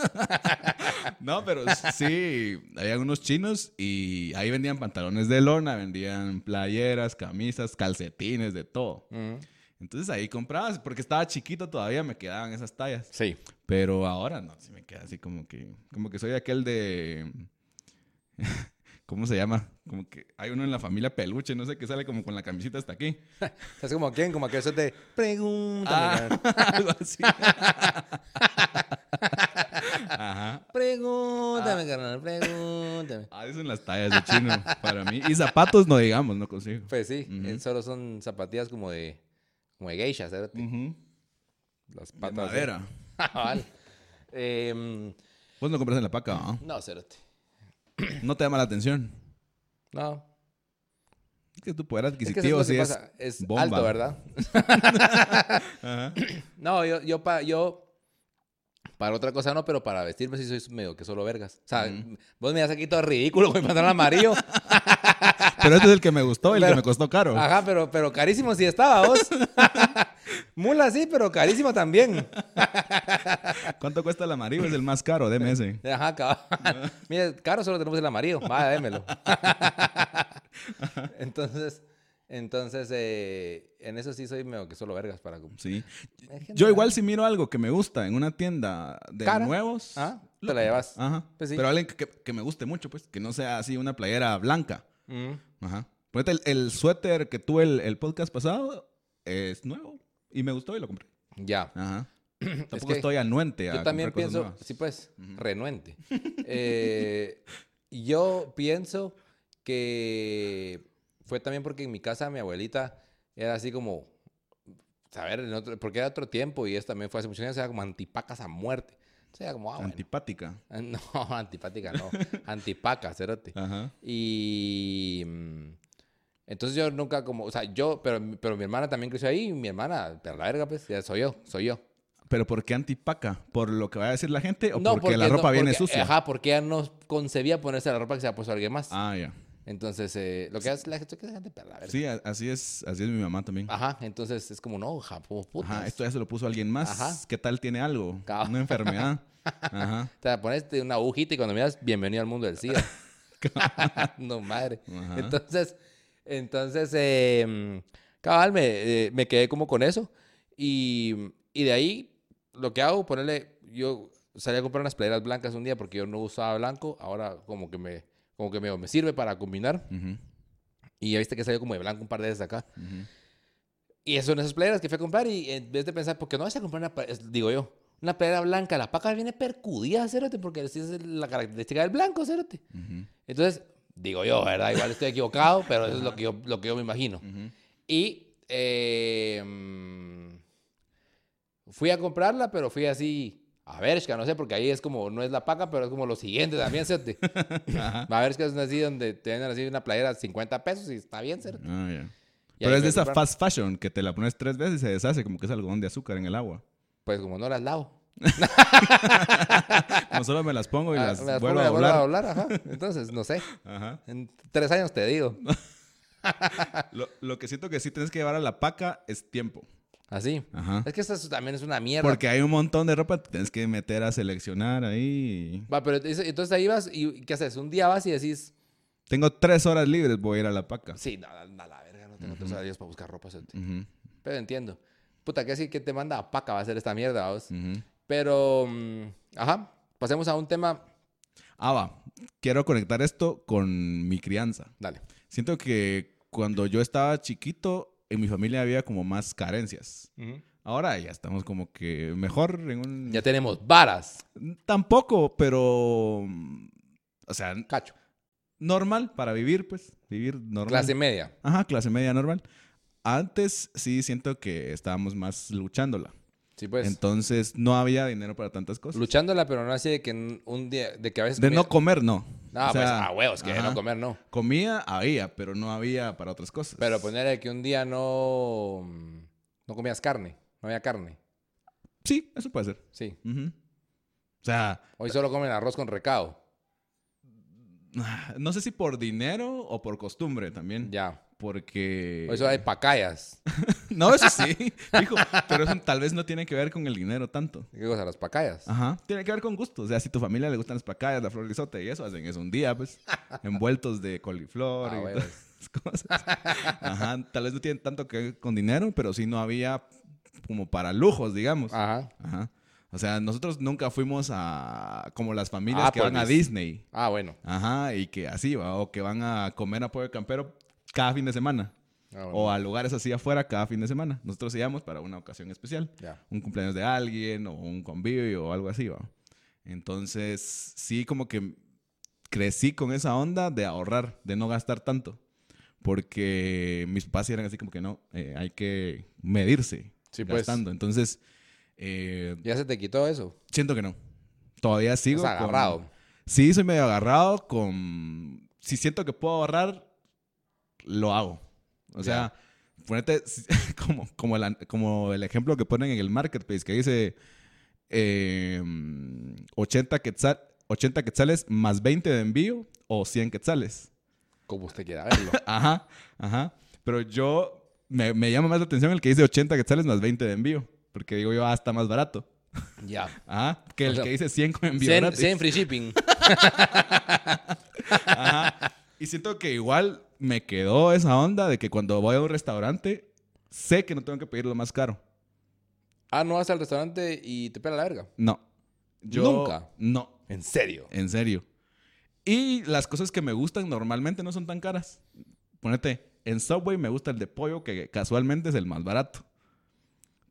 [laughs] No, pero sí, había unos chinos y ahí vendían pantalones de lona, vendían playeras, camisas, calcetines, de todo. Ujú. Entonces ahí comprabas, porque estaba chiquito todavía, me quedaban esas tallas. Sí. Pero ahora no, sí me queda así como que, como que soy aquel de, [laughs] ¿cómo se llama? Como que hay uno en la familia peluche, no sé, que sale como con la camisita hasta aquí. [laughs] Es como quién, como que eso te pregunta. Algo así. Ajá. Pregúntame, carnal, pregúntame. Ah, son las tallas de chino para mí. Y zapatos no digamos, no consigo. Pues sí, eh, solo son zapatillas como de, como de geisha. Ujú. Las De patas. madera. [laughs] Vale. Em, Vos no compras en la paca, ¿ah? no, cerote. [clears throat] No te llama la atención. No. Es que tu poder adquisitivo es sí es. Es bomba. alto, ¿verdad? [laughs] Ajá. [clears throat] No, yo, yo, pa- yo, para otra cosa no, pero para vestirme sí soy medio que solo vergas. O sea, vos me das aquí todo ridículo con mi pantalón amarillo. [laughs] Pero este es el que me gustó, el que me costó caro. Ajá, pero, pero carísimo sí estaba, vos. [laughs] Mula sí, pero carísimo también. ¿Cuánto cuesta el amarillo? Es el más caro, deme ese. Ajá, cabal. [laughs] Mira, caro solo tenemos el amarillo. Vaya, démelo. entonces, entonces, eh, en eso sí soy medio que solo vergas para... Sí. Es que Yo igual si miro algo que me gusta en una tienda de Cara. nuevos. Ah, te la llevas. Ajá. Pues sí. Pero alguien que, me guste mucho, pues. Que no sea así una playera blanca. Mm. Ajá. Ponete el, el suéter que tuve el, el podcast pasado es nuevo. Y me gustó y lo compré. Ya. Ajá. [clears throat] Tampoco que estoy anuente a Yo también comprar pienso, nuevas. sí pues, renuente. [laughs] Eh, yo pienso que fue también porque en mi casa mi abuelita era así como, saber, en otro- porque era otro tiempo y eso también fue hace muchos años, era como antipacas a muerte. O sea, como, ah, bueno. Antipática. [laughs] No, antipática no, antipacas, cerote. Ajá. Y mm, entonces yo nunca como, o sea, yo, pero, pero mi hermana también creció ahí, y mi hermana, pero la verga, pues, ya soy yo, soy yo. ¿Pero por qué antipaca? ¿Por lo que va a decir la gente o No, porque, la ropa no, viene porque- sucia? Ajá, porque ella no concebía ponerse la ropa que se ha puesto alguien más. Ah, ya. Entonces, eh, lo que hace la gente, que la gente perra, a ver. Sí, así es, así es mi mamá también. Ajá, entonces es como, no, ja, po- putas. Ajá, esto ya se lo puso alguien más. Ajá. ¿Qué tal tiene algo? Una enfermedad. [laughs] Ajá. Te pones una agujita y cuando miras, bienvenido al mundo del SIDA. [laughs] [laughs] no, madre. Ajá. Entonces, entonces, eh, cabal, me, eh, me quedé como con eso. Y, y de ahí, lo que hago, ponerle, yo salí a comprar unas playeras blancas un día porque yo no usaba blanco. Ahora como que me, como que me, me sirve para combinar. Y ya viste que salió como de blanco un par de veces acá. Y eso son esas playeras que fui a comprar y en vez de pensar, ¿por qué no vas a comprar una, digo yo, una playera blanca? La paca viene percudida, cérate, porque esa es la característica del blanco, cérate. Entonces, digo yo, ¿verdad? Igual estoy equivocado, pero eso es lo que yo, lo que yo me imagino. Y eh, mm, fui a comprarla, pero fui así a Bershka, no sé, porque ahí es como, no es la paca, pero es como lo siguiente también, ¿cierto? [laughs] A Bershka es así donde te venden así una playera 50 pesos y está bien, ¿cierto? Ah, ya. Y Pero es de a esa fast fashion que te la pones tres veces y se deshace como que es algodón de azúcar en el agua. Pues como no las lavo. [laughs] Como solo me las pongo y Ah, las, las vuelvo pongo a las doblar. ajá. Entonces, no sé. Ajá. En tres años te digo. [laughs] Lo, lo que siento que sí tienes que llevar a la paca es tiempo. Así. Ajá. Es que esto es- también es una mierda. Porque hay un montón de ropa que tienes que meter a seleccionar ahí. Va, pero entonces ahí vas y ¿qué haces? Un día vas y decís, Tengo tres horas libres, voy a ir a la paca. sí, no, no, la verga, no tengo tres días para buscar ropa. cerote". Ujú, Pero entiendo. Puta, ¿qué así que te manda a paca va a ser esta mierda, vos? ujú. Pero, mm, ajá, pasemos a un tema. Ah, va. Quiero conectar esto con mi crianza. Dale. Siento que cuando yo estaba chiquito, en mi familia había como más carencias. Ahora ya estamos como que mejor en un... Ya tenemos varas. Tampoco, pero... O sea, Cacho. normal para vivir, pues. Vivir normal. Clase media. Ajá, clase media normal. Antes sí siento que estábamos más luchándola. Sí, pues. Entonces no había dinero para tantas cosas. luchándola, pero no así de que un día, de que a veces. De comía- no comer, no. No, O pues sea, a huevos, que de no comer no. Comida había, pero no había para otras cosas. Pero ponerle que un día no. mm, No comías carne. No había carne. Sí, eso puede ser. Sí. O sea, Hoy solo comen arroz con recado. no sé si por dinero o por costumbre también. Ya. Porque... Hoy solo hay pacayas. [laughs] No, eso sí. [laughs] Dijo, pero eso tal vez no tiene que ver con el dinero tanto. ¿Qué cosa? Las pacayas. Ajá. Tiene que ver con gusto. O sea, si tu familia le gustan las pacayas, la flor risota y eso, hacen eso un día, pues. [laughs] envueltos de coliflor Ah, y todas [laughs] esas cosas. Ajá. Tal vez no tienen tanto que ver con dinero, pero sí no había como para lujos, digamos. Ajá. Ajá. O sea, nosotros nunca fuimos a como las familias Ah, que van a. Disney. Ah, bueno. Ajá, y que así va, o que van a comer a pollo campero cada fin de semana. Ah, bueno. O a lugares así afuera cada fin de semana. Nosotros íbamos para una ocasión especial. Ya. Un cumpleaños de alguien o un convivio o algo así, ¿va? Entonces, sí, como que crecí con esa onda de ahorrar, de no gastar tanto. Porque mis papás eran así como que no, eh, hay que medirse Sí, pues. gastando. Entonces, eh, ¿Ya se te quitó eso? siento que no. Todavía sigo. Con- agarrado. Sí, soy medio agarrado con... Si siento que puedo ahorrar, lo hago. O sea, ponete [laughs] como, como, la- como el ejemplo que ponen en el marketplace, que dice eh, 80, quetzal, 80 quetzales más 20 de envío o 100 quetzales. Como usted quiera verlo. [laughs] Ajá, ajá. Pero yo, me, me llama más la atención el que dice 80 quetzales más 20 de envío. Porque digo yo, ah, está más barato. ya. [laughs] Ajá, que el O sea, que dice 100 con envío 100, gratis. 100 free shipping. Ajá. Y siento que igual me quedó esa onda de que cuando voy a un restaurante, sé que no tengo que pedir lo más caro. Ah, no vas al restaurante y te pela la verga. No. Yo, ¿Nunca? No, En serio. en serio. Y las cosas que me gustan normalmente no son tan caras. Ponete, en Subway me gusta el de pollo, que casualmente es el más barato.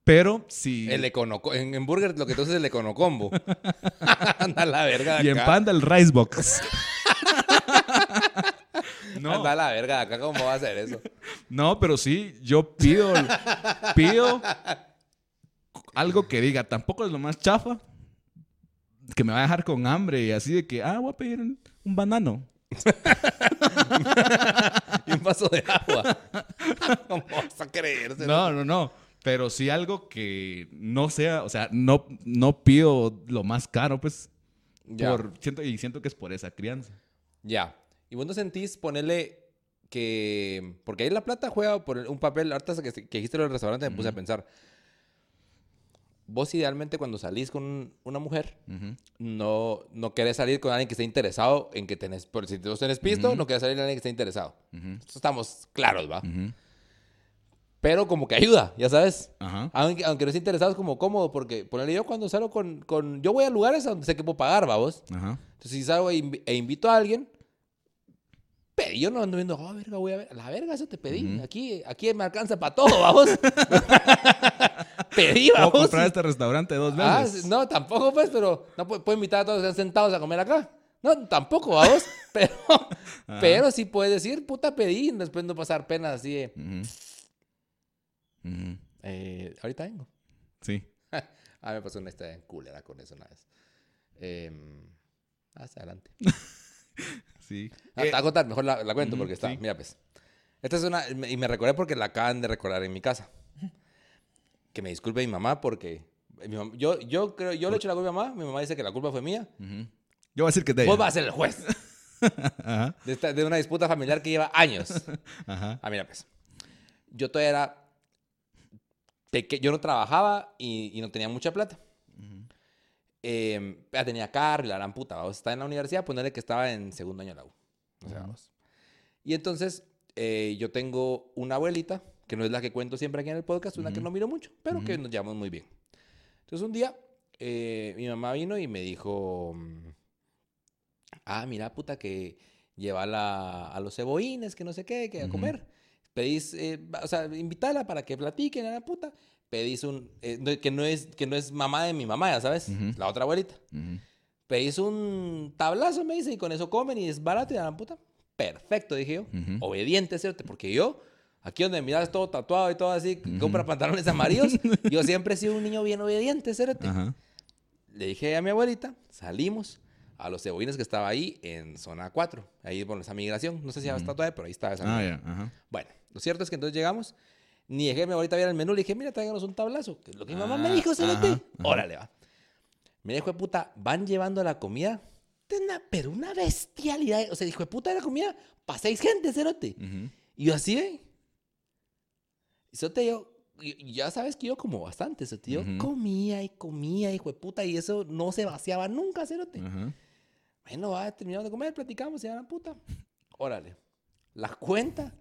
Pero si... El econoco en, en Burger lo que entonces es el econocombo. [laughs] [laughs] Anda la verga de y en. Panda el Rice Box. [laughs] no, Anda la verga de acá. ¿Cómo va a ser eso? [laughs] No, pero sí, yo pido, pido algo que diga, tampoco es lo más chafa, que me va a dejar con hambre y así de que, ah, voy a pedir un, un banano. [laughs] Y un vaso de agua. [laughs] ¿Cómo vas a creerse? No, no, no. Pero sí algo que no sea, o sea, no, no pido lo más caro, pues. Ya. Por, siento, y siento que es por esa crianza. Ya. ¿Y vos no sentís ponerle que... Porque ahí la plata juega por un papel... Ahorita que, que dijiste lo del restaurante me puse a pensar. Vos idealmente cuando salís con una mujer, Ujú. no, no querés salir con alguien que esté interesado en que tenés... Por si vos tenés pisto, no querés salir con alguien que esté interesado. Esto estamos claros, ¿va? Pero como que ayuda, ya sabes. Aunque, aunque no esté interesado es como cómodo porque ponerle yo cuando salgo con, con... Yo voy a lugares donde sé que puedo pagar, ¿va vos? Entonces, si salgo e, e invito a alguien, yo no ando viendo, oh, verga, voy a ver. La verga, eso te pedí. Aquí, aquí me alcanza para todo, vamos. [laughs] pedí, Puedo vamos. comprar este restaurante dos Ah, veces. no, tampoco, pues, pero no puedo, puedo invitar a todos que están sentados a comer acá. No, tampoco, vamos. [laughs] pero, pero sí puedes decir, puta, pedí, después no pasar penas así de, eh, ahorita vengo. Sí. [laughs] Ah, me pasó una historia culera con eso una vez. Em, hasta adelante. Sí. Ah, Eh, te a contar, mejor la, la cuento porque está. sí. Mira, pues. Esta es una. Y me recordé porque la acaban de recordar en mi casa. Que me disculpe mi mamá porque. mi mam- yo, yo creo, yo le echo la culpa a mi mamá. Mi mamá dice que la culpa fue mía. ujú. Yo voy a decir que de Vos vas a ser el juez [laughs] Ajá. de, esta- de una disputa familiar que lleva años. [laughs] Ajá. Ah, mira, pues. Yo todavía era. peque- Yo no trabajaba y, y no tenía mucha plata. Eh, tenía carro y la gran puta. Vamos, estaba en la universidad, ponerle que estaba en segundo año de la U. O sea, vamos. Y entonces, eh, yo tengo una abuelita, que no es la que cuento siempre aquí en el podcast, una que Ujú. no miro mucho, pero que Ujú. nos llevamos muy bien. Entonces, un día, eh, mi mamá vino y me dijo: mm, Ah, mira, puta, que lleva a los cebollines, que no sé qué, que a Ujú. comer. Pedís, eh, o sea, invítala para que platiquen a la puta. Pedís un, eh, que, no es, que no es mamá de mi mamá, ya sabes, la otra abuelita. Ujú. Pedís un tablazo, me dice, y con eso comen y es barato y a la puta. Perfecto, dije yo. Ujú. Obediente, cerote, porque yo, aquí donde miras todo tatuado y todo así, compra pantalones amarillos, [laughs] yo siempre he sido un niño bien obediente. Ajá. Le dije a mi abuelita, salimos a los cebollines que estaba ahí en zona 4, ahí por esa migración. No sé si ya está todavía, pero ahí estaba esa Ah. Bueno, lo cierto es que entonces llegamos, ni dejé mi abuelita ver el menú, le dije, mira, tráiganos un tablazo. que es Lo que mi mamá me Ah, dijo, cerote. ajá, ajá. Órale, va. Me dijo, de puta, van llevando la comida, una- pero una bestialidad. O sea, dijo, de puta, la comida para seis gente, cerote. Ujú. Y yo así, ¿eh? Y yo, y- y ya sabes que yo como bastante, cerote. Yo Ujú. comía y comía, hijo de puta, y eso no se vaciaba nunca, cerote. Ajá. Bueno, va, terminamos de comer, platicamos y la puta. Órale. La cuenta,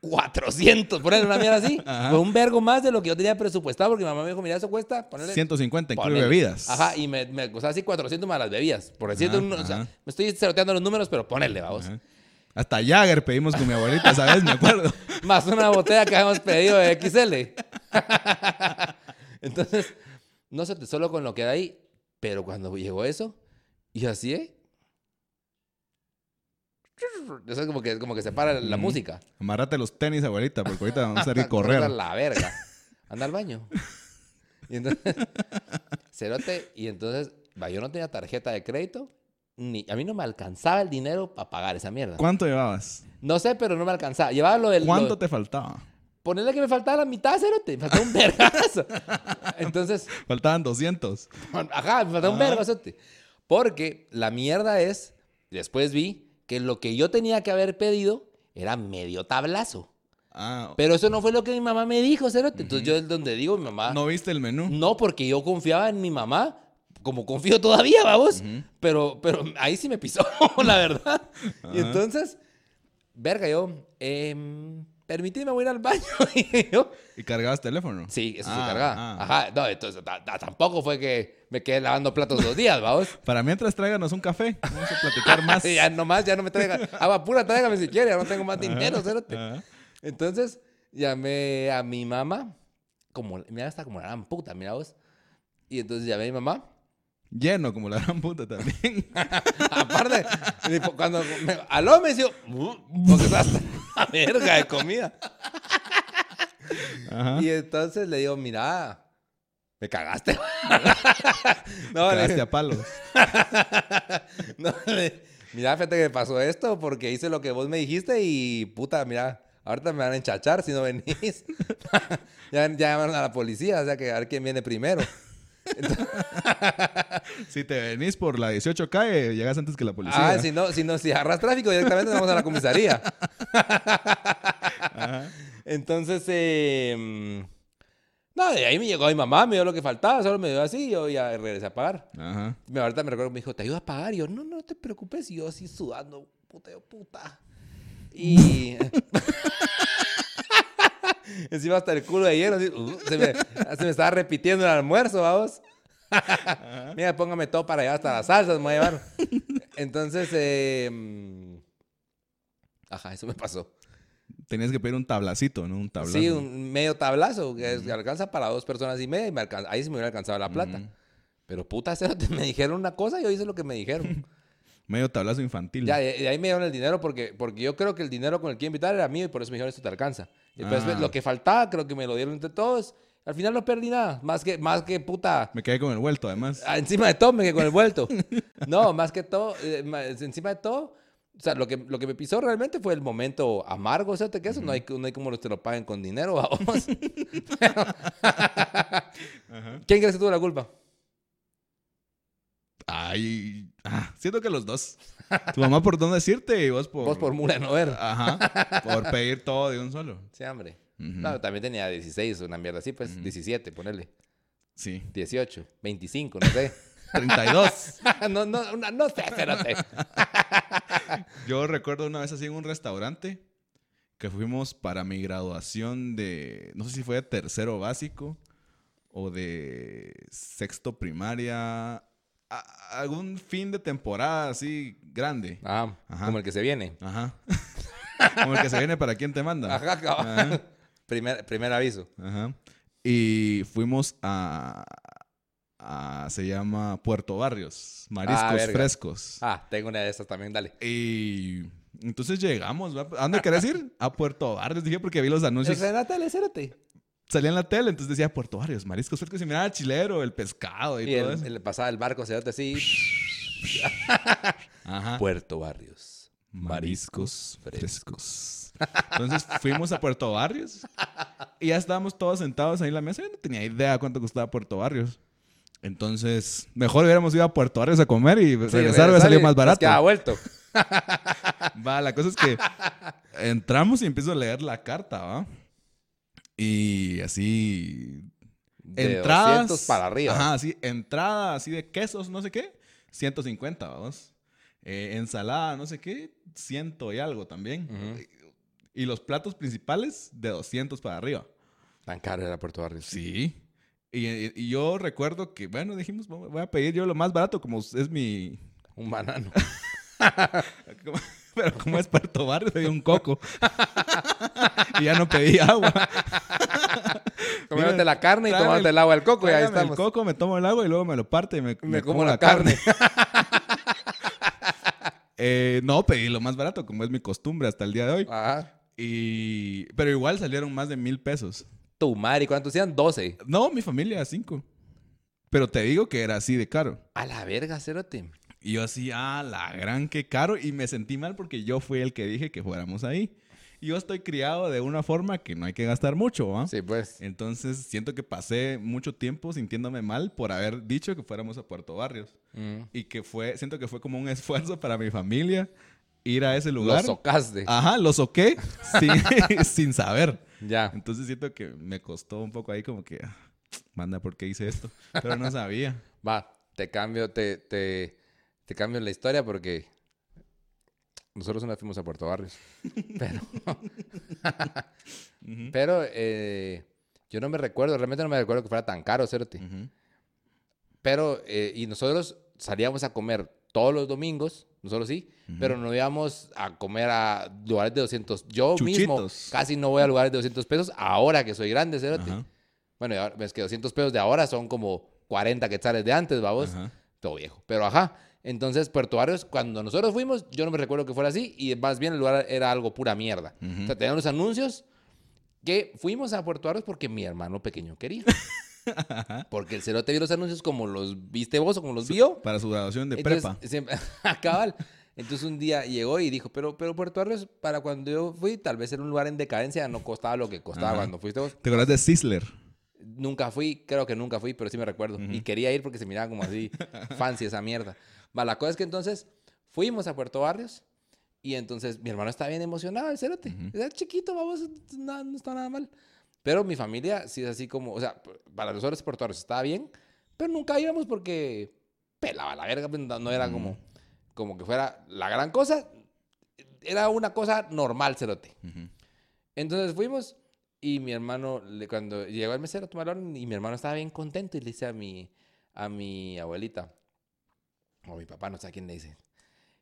400, ponerle una mierda así. [laughs] Ajá. Fue un vergo más de lo que yo tenía presupuestado porque mi mamá me dijo, mira, eso cuesta ponerle... 150 incluye ponele". bebidas. Ajá, y me, me costaba así 400 más las bebidas. Por decirte, o sea, me estoy ceroteando los números, pero ponerle, vamos. Ajá. Hasta Jagger pedimos con mi abuelita, ¿sabes? Me acuerdo. [laughs] Más una botella que habíamos pedido de XL. [laughs] Entonces, no sé, solo con lo que ahí. Pero cuando llegó eso, y así, ¿eh? Eso es como que, como que se para la música. Amarrate los tenis, abuelita, porque ahorita vamos a salir a [laughs] correr. la verga. Anda al baño. Y entonces, [laughs] cerote, y entonces, va, yo no tenía tarjeta de crédito, ni, a mí no me alcanzaba el dinero para pagar esa mierda. ¿Cuánto llevabas? No sé, pero no me alcanzaba. Llevaba lo del... lo- ¿Cuánto te faltaba? Ponerle que me faltaba la mitad, cerote. Me faltaba un vergazo. [laughs] Entonces, Faltaban 200. ajá, me faltaba un Ajá. vergazote. Porque la mierda es, después vi que lo que yo tenía que haber pedido era medio tablazo. Ah, Pero eso no fue lo que mi mamá me dijo, cerote. Entonces yo es donde digo, mi mamá, no. ¿no viste el menú? porque yo confiaba en mi mamá, como confío todavía, vamos. Pero, pero ahí sí me pisó, [laughs] la verdad. Y entonces, verga, yo, em, permitidme voy a ir al baño. [laughs] y yo, ¿Y cargabas teléfono? Sí, eso sí Ah, cargaba. ah. Ajá, no, entonces ta- ta- tampoco fue que me quedé lavando platos dos días, vamos. [laughs] Para mientras tráiganos un café. Vamos a platicar más. [laughs] ya nomás, ya no me traigan. Agua pura, tráigame si quiere, ya no tengo más dinero, cérate. Ajá. Entonces, llamé a mi mamá, como, mira, está como la gran puta, mira vos. Y entonces llamé a mi mamá. Lleno como la gran puta también. [laughs] Aparte, cuando me, aló me decía, porque está hasta la verga de comida. Ajá. Y entonces le digo, mira, me cagaste. [laughs] no, le- Cagaste a palos. [laughs] No, le- mira, fíjate que pasó esto porque hice lo que vos me dijiste y puta, mira, ahorita me van a enchachar si no venís. [laughs] ya, ya llamaron a la policía, o sea que a ver quién viene primero. Si te venís por la 18 calle, llegas antes que la policía. Ah, si no, si no, si agarras tráfico directamente nos vamos a la comisaría. Entonces, eh, no, de ahí me llegó mi mamá, me dio lo que faltaba, solo me dio así y yo ya regresé a pagar. Ajá. Ahorita me recuerdo que me dijo, ¿te ayudo a pagar? Y yo, no, no te preocupes. Y yo así sudando, puta, yo, puta. Y... [laughs] Encima hasta el culo de lleno, así, uh, se, me, se me estaba repitiendo el almuerzo, vamos. Mira, póngame todo para allá, hasta las salsas me voy a llevar. Entonces, eh, mm, ajá, eso me pasó. Tenías que pedir un tablacito, ¿no? Un tablazo. Sí, un medio tablazo que es- que alcanza para dos personas y media. Y me alcanza, ahí sí me hubiera alcanzado la plata. Ujú. Pero puta, [laughs] me dijeron una cosa y yo hice lo que me dijeron. [laughs] Medio tablazo infantil. ya, de, de ahí me dieron el dinero porque, porque yo creo que el dinero con el que invitar era mío y por eso me dijeron esto te alcanza. Y después Ah. lo que faltaba creo que me lo dieron entre todos. Al final no perdí nada. Más que, más que puta. Me quedé con el vuelto, además. Ah, Encima de todo me quedé con el vuelto. [laughs] No, más que todo, eh, ma- encima de todo, o sea, lo que, lo que me pisó realmente fue el momento amargo, o sea, que eso no hay, no hay como los te lo paguen con dinero, [laughs] vamos. Pero- ¿Quién crees que tuvo la culpa? Ay, ah, siento que los dos. Tu mamá por dónde decirte y vos por... Vos por mula no ver. Ajá, por pedir todo de un solo. Sí, hombre. No, también tenía 16, una mierda así, pues 17, ponerle. Sí. 18, 25, no sé. 32. [laughs] no, no, una- no sé, espérate. [laughs] Yo recuerdo una vez así en un restaurante que fuimos para mi graduación de, no sé si fue de tercero básico o de sexto primaria, a- algún fin de temporada así grande. Ah, Ajá. como el que se viene. Ajá. [laughs] Como el que se viene para quién te manda. Ajá. Ajá. Primer, primer aviso. Ajá. Y fuimos a, a- se llama Puerto Barrios, mariscos Ah, verga. frescos. Ah, tengo una de estas también, dale. Y entonces llegamos. ¿a dónde querés ir? A Puerto Barrios, dije porque vi los anuncios. Renata, cérate. Salía en la tele, entonces decía Puerto Barrios, mariscos frescos y miraba chilero, el pescado y, Y todo el, eso. el- pasaba el barco, cérate así. [laughs] Ajá. Puerto Barrios. Mariscos frescos. frescos. [laughs] Entonces fuimos a Puerto Barrios y ya estábamos todos sentados ahí en la mesa. Yo no tenía idea cuánto costaba Puerto Barrios. Entonces, mejor hubiéramos ido a Puerto Barrios a comer y Sí, regresar hubiera regresar más barato. quedaba vuelto. [laughs] Va, la cosa es que [laughs] entramos y empiezo a leer la carta, ¿va? Y así. De entradas. 200 para arriba. Ajá, así, entrada así de quesos, no sé qué, 150, vamos. Eh, ensalada, no sé qué, ciento y algo también. Y los platos principales de 200 para arriba. Tan caro era Puerto Barrios. Sí. Y, yo recuerdo que, bueno, dijimos, voy a pedir yo lo más barato, como es mi. Un banano. [laughs] pero como es Puerto Barrio, pedí un coco. [laughs] y ya no pedí agua. [laughs] Comiéndote la carne y tomándote el agua del coco y ahí estamos. el coco, me tomo el agua y luego me lo parte y me, Me como la carne. Eh, no, pedí lo más barato, como es mi costumbre hasta el día de hoy. Ajá. Y... Pero igual salieron más de mil pesos. Tu madre, ¿cuántos eran? 12. No, mi familia, cinco. Pero te digo que era así de caro. A la verga, cerote. Y yo así, ah, la gran que caro. Y me sentí mal porque yo fui el que dije que fuéramos ahí. Y yo estoy criado de una forma que no hay que gastar mucho, ¿va? Sí, pues. Entonces siento que pasé mucho tiempo sintiéndome mal por haber dicho que fuéramos a Puerto Barrios. Mm. Y que fue, siento que fue como un [laughs] esfuerzo para mi familia ir a ese Lo lugar. socaste. Ajá, lo soqué sin, [laughs] [laughs] sin saber. Ya. Entonces siento que me costó un poco ahí como que, ah, manda, ¿por qué hice esto? Pero no sabía. [laughs] Va, te cambio, te, te, te cambio la historia porque nosotros una fuimos a Puerto Barrios. Pero, eh, yo no me recuerdo, realmente no me recuerdo que fuera tan caro, Cerote. ujú. Pero, eh, y nosotros salíamos a comer todos los domingos, nosotros sí, pero no íbamos a comer a lugares de 200. Yo mismo Chuchitos. casi no voy a lugares de 200 pesos ahora que soy grande, Cerote. Ajá, Bueno, y ahora- es que 200 pesos de ahora son como 40 quetzales de antes, vamos. ajá. todo viejo. Pero ajá. Entonces, Puerto Barrios, cuando nosotros fuimos, yo no me recuerdo que fuera así. Y más bien el lugar era algo pura mierda. O sea, tenían los anuncios que fuimos a Puerto Barrios porque mi hermano pequeño quería. [laughs] porque el cerote vio los anuncios como los viste vos o como los vio. Para su graduación de Entonces, prepa. siempre, [laughs] cabal. Entonces un día llegó y dijo, pero, pero Puerto Barrios, para cuando yo fui, tal vez era un lugar en decadencia, no costaba lo que costaba Ajá. cuando fuiste vos. ¿Te acuerdas de Sizzler? Nunca fui, creo que nunca fui, pero sí me recuerdo. Y quería ir porque se miraba como así [laughs] fancy esa mierda. Va, la cosa es que entonces fuimos a Puerto Barrios y entonces mi hermano estaba bien emocionado, el cerote. Era chiquito, vamos, no, no está nada mal. Pero mi familia sí es así como, o sea, para nosotros Barrios estaba bien, pero nunca íbamos porque pelaba la verga, pues, no era como, como que fuera la gran cosa. Era una cosa normal, cerote. Ujú. Entonces fuimos y mi hermano, cuando llegó el mesero a tomar orden, y mi hermano estaba bien contento y le dice a mi, a mi abuelita, o a mi papá, no sé a quién le dice,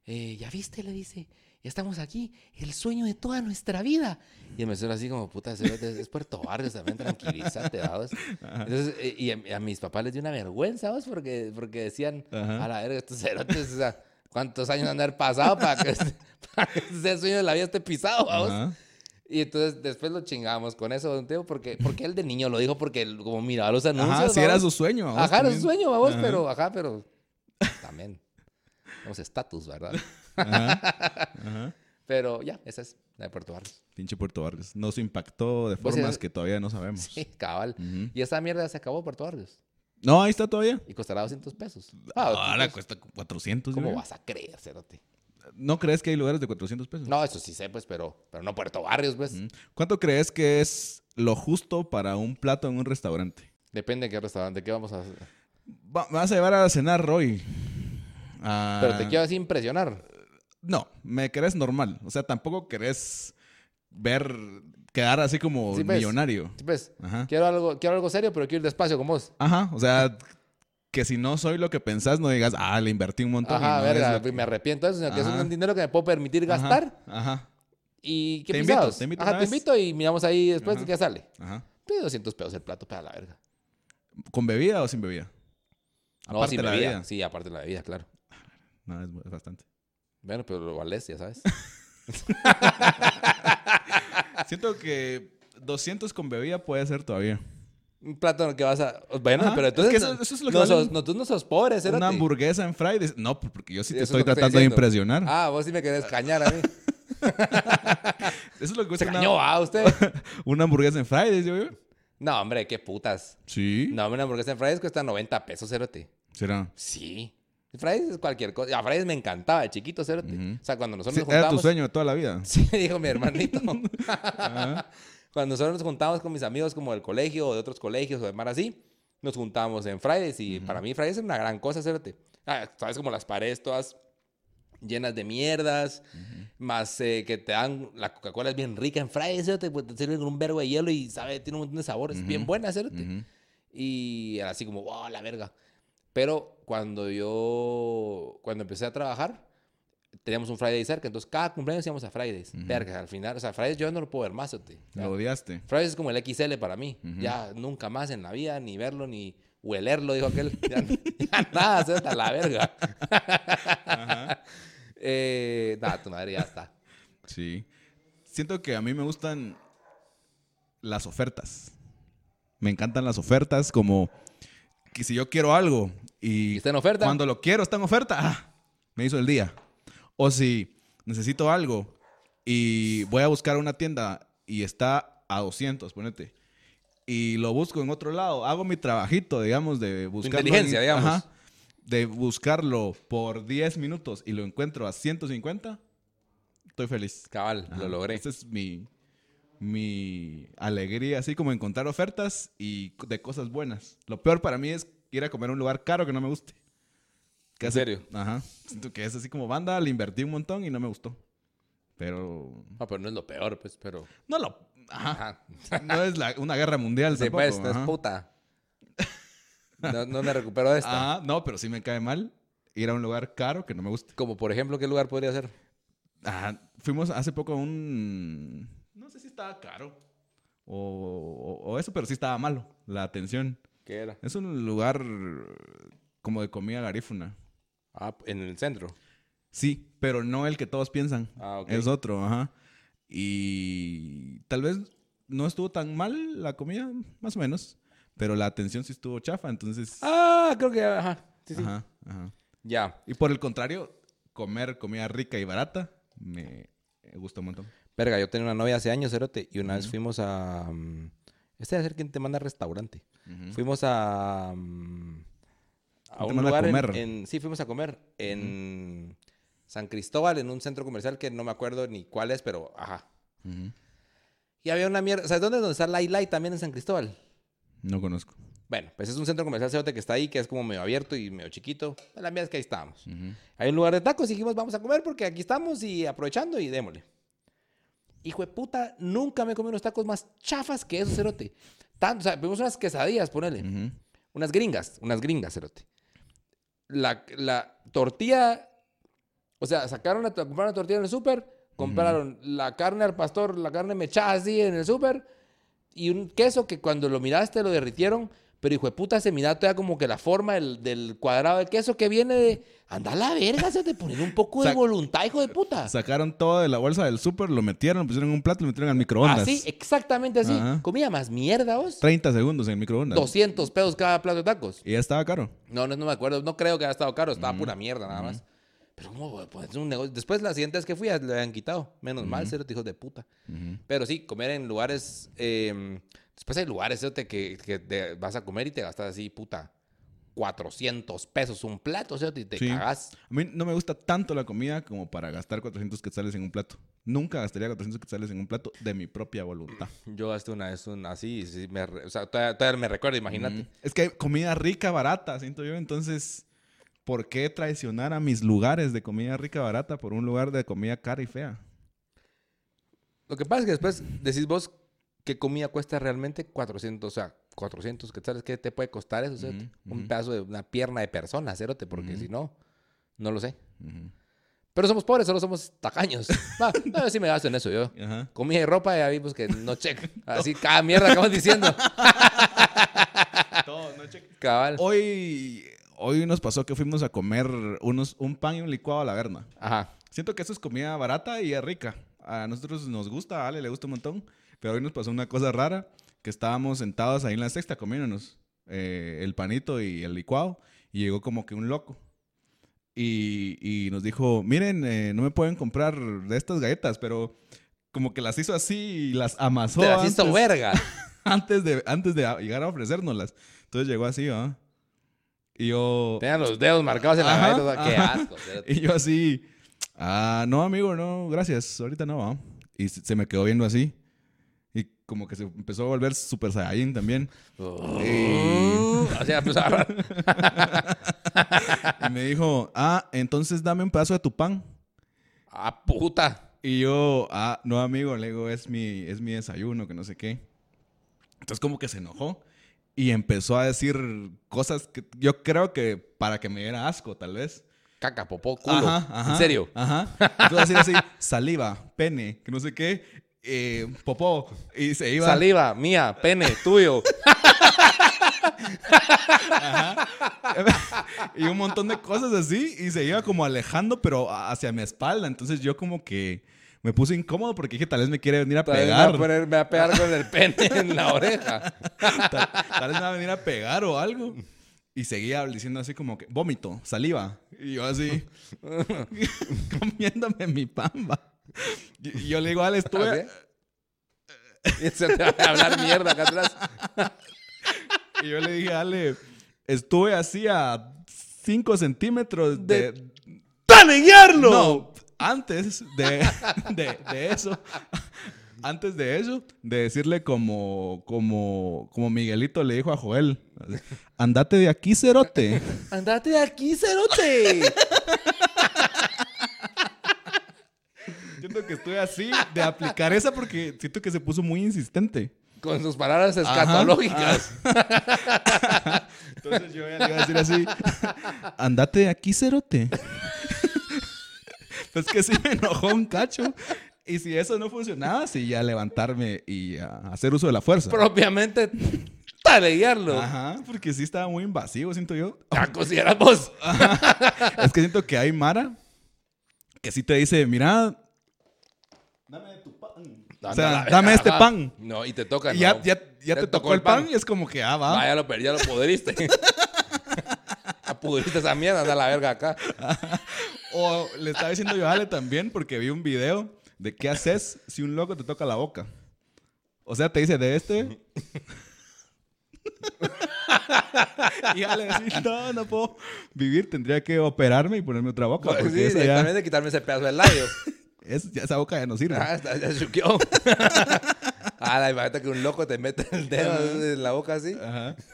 "Eh, ¿ya viste? Le dice, ya estamos aquí, el sueño de toda nuestra vida. Y el mesero así como, puta, es Puerto Barrios también, tranquilízate, ¿sabes? Entonces, eh, y a, a mis papás les dio una vergüenza, ¿sabes? Porque, porque decían, Ajá. a la verga, estos cerotes, o sea, ¿cuántos años han de haber pasado para que, [laughs] para que ese sueño de la vida esté pisado, ¿vamos? Y entonces después lo chingamos con eso, don Teo, porque, porque él de niño lo dijo porque como miraba los anuncios. Ajá, si era vamos. su sueño. vamos, Ajá, era su sueño, vamos, Ajá. pero, ajá, pero también. Vamos, estatus, ¿verdad? Ajá. Ajá. Pero ya, esa es la de Puerto Barrios. Pinche Puerto Barrios. Nos impactó de Pues, formas que todavía no sabemos. Sí, cabal. Y esa mierda se acabó Puerto Barrios. No, ahí está todavía. Y costará 200 pesos. Ahora pues, cuesta 400. ¿Cómo vas a creer, cerote? ¿No crees que hay lugares de 400 pesos? No, eso sí sé, pues, pero, pero no Puerto Barrios, pues. ¿Cuánto crees que es lo justo para un plato en un restaurante? Depende de qué restaurante, qué vamos a hacer. Va- me vas a llevar a cenar hoy. Ah, Pero te quiero así impresionar. No, me querés normal. O sea, tampoco querés ver, quedar así como Sí, pues. millonario. Sí, Pues, Ajá. quiero algo, quiero algo serio, pero quiero ir despacio con vos. Ajá, o sea, que si no soy lo que pensás, no digas, ah, le invertí un montón. Ajá, no verga, que- me arrepiento de eso, sino que es un dinero que me puedo permitir gastar. Ajá, Y qué Te invito, te invito Ajá, te invito y miramos ahí después Ajá. qué sale. ajá. Pide 200 pesos el plato para la verga. ¿Con bebida o sin bebida? No, Aparte sin la bebida. bebida. Sí, aparte de la bebida, claro. No, es, es bastante. Bueno, pero lo vales, ya sabes. [laughs] Siento que 200 con bebida puede ser todavía. Un plato que vas a... Bueno, Ajá, pero es entonces... que eso- no- eso es lo que no, valen- sos, no, tú no sos pobre, Una cérate. hamburguesa en Fridays. No, pues, porque yo sí te Eso es estoy tratando de impresionar. Ah, vos sí me querés cañar a mí. [laughs] Eso es lo que Se cañó, una, ah, usted. [laughs] una hamburguesa en Fridays, yo. yo. No, hombre, qué putas. Sí. No, una hamburguesa en Fridays cuesta 90 pesos, cérate. ¿Será? Sí. Fridays es cualquier cosa. A Fridays me encantaba de chiquito, cérate. Ujú. O sea, cuando nosotros Sí, nos era tu juntábamos... sueño de toda la vida. [laughs] Sí, dijo mi hermanito. [laughs] Cuando nosotros nos juntábamos con mis amigos como del colegio o de otros colegios o de mar así, nos juntábamos en Fridays y para mí Fridays es una gran cosa, cérate. Ah, sabes como las paredes todas llenas de mierdas, más eh, que te dan, la Coca-Cola es bien rica en Fridays, cérate, pues te sirven con un verbo de hielo y sabe, tiene un montón de sabores, bien buena. Ujú. Y era así como, wow, la verga. Pero cuando yo, cuando empecé a trabajar, teníamos un Friday cerca, entonces cada cumpleaños íbamos a Fridays. Verga, al final, o sea, Fridays yo no lo puedo ver más, ¿ote? O sea, Lo odiaste. Fridays es como el XL para mí. Ya nunca más en la vida, ni verlo, ni huelerlo, dijo aquel. [laughs] Ya, ya nada, se a la verga. [laughs] eh, nada, tu madre ya está. Sí. Siento que a mí me gustan las ofertas. Me encantan las ofertas como que si yo quiero algo y ¿Y está en oferta? cuando lo quiero está en oferta, ah, me hizo el día. O si necesito algo y voy a buscar una tienda y está a 200, ponete. Y lo busco en otro lado. Hago mi trabajito, digamos, de buscar. inteligencia, digamos. de buscarlo por 10 minutos y lo encuentro a 150. Estoy feliz. Cabal, Ajá. lo logré. Esa es mi, mi alegría, así como encontrar ofertas y de cosas buenas. Lo peor para mí es ir a comer a un lugar caro que no me guste. Que ¿En hace- serio? Ajá. Siento que es así como banda, le invertí un montón y no me gustó. Pero Ah, pero no es lo peor, pues, pero... no lo... Ajá. Ajá. [laughs] No es la- una guerra mundial Sí, tampoco. pues, no es puta. No, no me recupero de esta. Ajá, no, pero sí me cae mal ir a un lugar caro que no me guste. Como, por ejemplo, ¿qué lugar podría ser? Ajá. Fuimos hace poco a un... Estaba caro o, o- o eso, pero sí estaba malo la atención. ¿Qué era? Es un lugar como de comida garífuna. Ah, en el centro. Sí, pero no el que todos piensan. Ah, ok. Es otro, ajá. Y tal vez no estuvo tan mal la comida, más o menos. Pero la atención sí estuvo chafa, entonces... Ah, creo que... Ajá. Sí, sí. Ajá, ajá. Ya. Y por el contrario, comer comida rica y barata, me gusta un montón. Verga, yo tenía una novia hace años, cerote, y una vez fuimos a... mm, Este debe ser quien te manda al restaurante. Fuimos a... mm, A ¿Quién te un a lugar en- comer? en- Sí, fuimos a comer en San Cristóbal, en un centro comercial que no me acuerdo ni cuál es, pero ajá. Y había una mierda... ¿Sabes dónde? Donde está Light Light también en San Cristóbal. No conozco. Bueno, pues es un centro comercial cerote que está ahí, que es como medio abierto y medio chiquito. La mierda es que ahí estábamos. Hay un lugar de tacos y dijimos, vamos a comer porque aquí estamos y aprovechando y démosle. Hijo de puta, nunca me comí unos tacos más chafas que esos, cerote. Tanto, o sea, vimos unas quesadillas, ponele. Unas gringas, unas gringas, cerote. La, la tortilla, o sea, sacaron la, compraron la tortilla en el súper, compraron la carne al pastor, la carne mechada así en el súper, y un queso que cuando lo miraste lo derritieron, pero hijo de puta se mira todavía como que la forma del, del cuadrado de queso que viene de... Anda a la verga, se te ponen un poco de Sac- voluntad, hijo de puta. Sacaron todo de la bolsa del súper, lo metieron, lo pusieron en un plato y lo metieron al microondas. Así, exactamente así. Ajá. Comida más mierda, vos. 30 segundos en el microondas. 200 pesos cada plato de tacos. Y ya estaba caro. No, no, no me acuerdo. No creo que haya estado caro. Estaba pura mierda nada más. Pero ¿cómo pues, un negocio? Después la siguiente vez que fui le habían quitado. Menos mal, cero hijos de puta. Pero sí, comer en lugares... eh, después hay lugares cerote, que, que te vas a comer y te gastas así, puta, 400 pesos un plato, cerote, y te Sí. cagás. A mí no me gusta tanto la comida como para gastar 400 quetzales en un plato. Nunca gastaría 400 quetzales en un plato de mi propia voluntad. [clears throat] Yo gasté una vez un así, sí, me o sea, todavía, todavía me recuerdo, imagínate. Mm. Es que hay comida rica, barata, siento yo. Entonces, ¿por qué traicionar a mis lugares de comida rica, barata por un lugar de comida cara y fea? Lo que pasa es que después decís vos qué comida cuesta realmente 400, o sea, 400 quetzales, ¿qué te puede costar eso? Un pedazo de una pierna de persona, cerote, porque si no, no lo sé. Pero somos pobres, solo somos tacaños. Va, [laughs] no, sí me gasto en eso yo. Comida y ropa, ya vimos que no check. [laughs] Así cada mierda que vamos diciendo. [laughs] Todo, no. Cabal. Hoy, hoy nos pasó que fuimos a comer unos, un pan y un licuado a la verna. Ajá. Siento que eso es comida barata y es rica. A nosotros nos gusta, a Ale le gusta un montón. Pero hoy nos pasó una cosa rara, que estábamos sentados ahí en la sexta comiéndonos eh, el panito y el licuado. Y llegó como que un loco. Y, y nos dijo, miren, eh, no me pueden comprar de estas galletas, pero como que las hizo así y las amasó Te las hizo antes, verga. [laughs] antes, de, antes de llegar a ofrecérnoslas. Entonces llegó así, ¿ah? Y yo... Tenían los dedos marcados en la Ajá, galleta. Qué ajá. asco. [laughs] Y yo así, ah, no, amigo, no, gracias, ahorita no, ¿va?". Y se me quedó viendo así. Y como que se empezó a volver super saiyajin también. O sea, pues, ahora- Y me dijo, ah, entonces dame un pedazo de tu pan. ah, puta. Y yo, ah, no, amigo, le digo, es mi, es mi desayuno, que no sé qué. Entonces como que se enojó y empezó a decir cosas que yo creo que para que me diera asco, tal vez. Caca, popó, culo. Ajá, ajá, En serio. Ajá. Entonces así, así, saliva, pene, que no sé qué, eh, popó. Y se iba. Saliva, mía, pene, tuyo. [laughs] y un montón de cosas así. Y se iba como alejando, pero hacia mi espalda. Entonces yo como que me puse incómodo porque dije, tal vez me quiere venir a Tal vez me va pegar. a poner- me va a pegar con el pene [laughs] en la oreja. Tal, tal vez me va a venir a pegar o algo. Y seguía diciendo así como que, vómito, saliva. Y yo así, [laughs] comiéndome mi pamba. Y, y yo le digo, Ale, estuve... ¿Ah? Y se te va a hablar mierda acá atrás. Y yo le dije, Ale, estuve así a 5 centímetros de... ¡Taneguearlo! No, antes de, [laughs] de, de eso, antes de eso, de decirle como, como, como Miguelito le dijo a Joel, andate de aquí, cerote. ¡Andate de aquí, cerote! Siento que estoy así de aplicar esa porque siento que se puso muy insistente. Con sus palabras Ajá, escatológicas. [laughs] Entonces yo ya le iba a decir así, andate de aquí, cerote. [laughs] Pues que sí me enojó un cacho. Y si eso no funcionaba, sí, ya levantarme y ah, hacer uso de la fuerza. Propiamente taneguearlo. Ajá, porque sí estaba muy invasivo, siento yo. Ya consideramos. [laughs] Es que siento que hay Mara que sí te dice, mira. O sea, la dame este pan. No, y te toca. Y ya, no. ya, ya te, tocó el pan. y es como que, ah, va. Va, ya lo ya lo pudriste. [laughs] [laughs] ya pudriste esa mierda, anda la verga acá. [laughs] O le estaba diciendo yo a Ale también porque vi un video de qué haces si un loco te toca la boca. O sea, te dice de este. y Ale dice, no, no puedo vivir, tendría que operarme y ponerme otra boca. Pues sí, esa, ya, directamente quitarme ese pedazo del labio. Es- esa boca ya no sirve. Ah, está- ya chuqueó. [laughs] ah, la imagínate que un loco te mete el dedo en la boca así. Ajá. [laughs]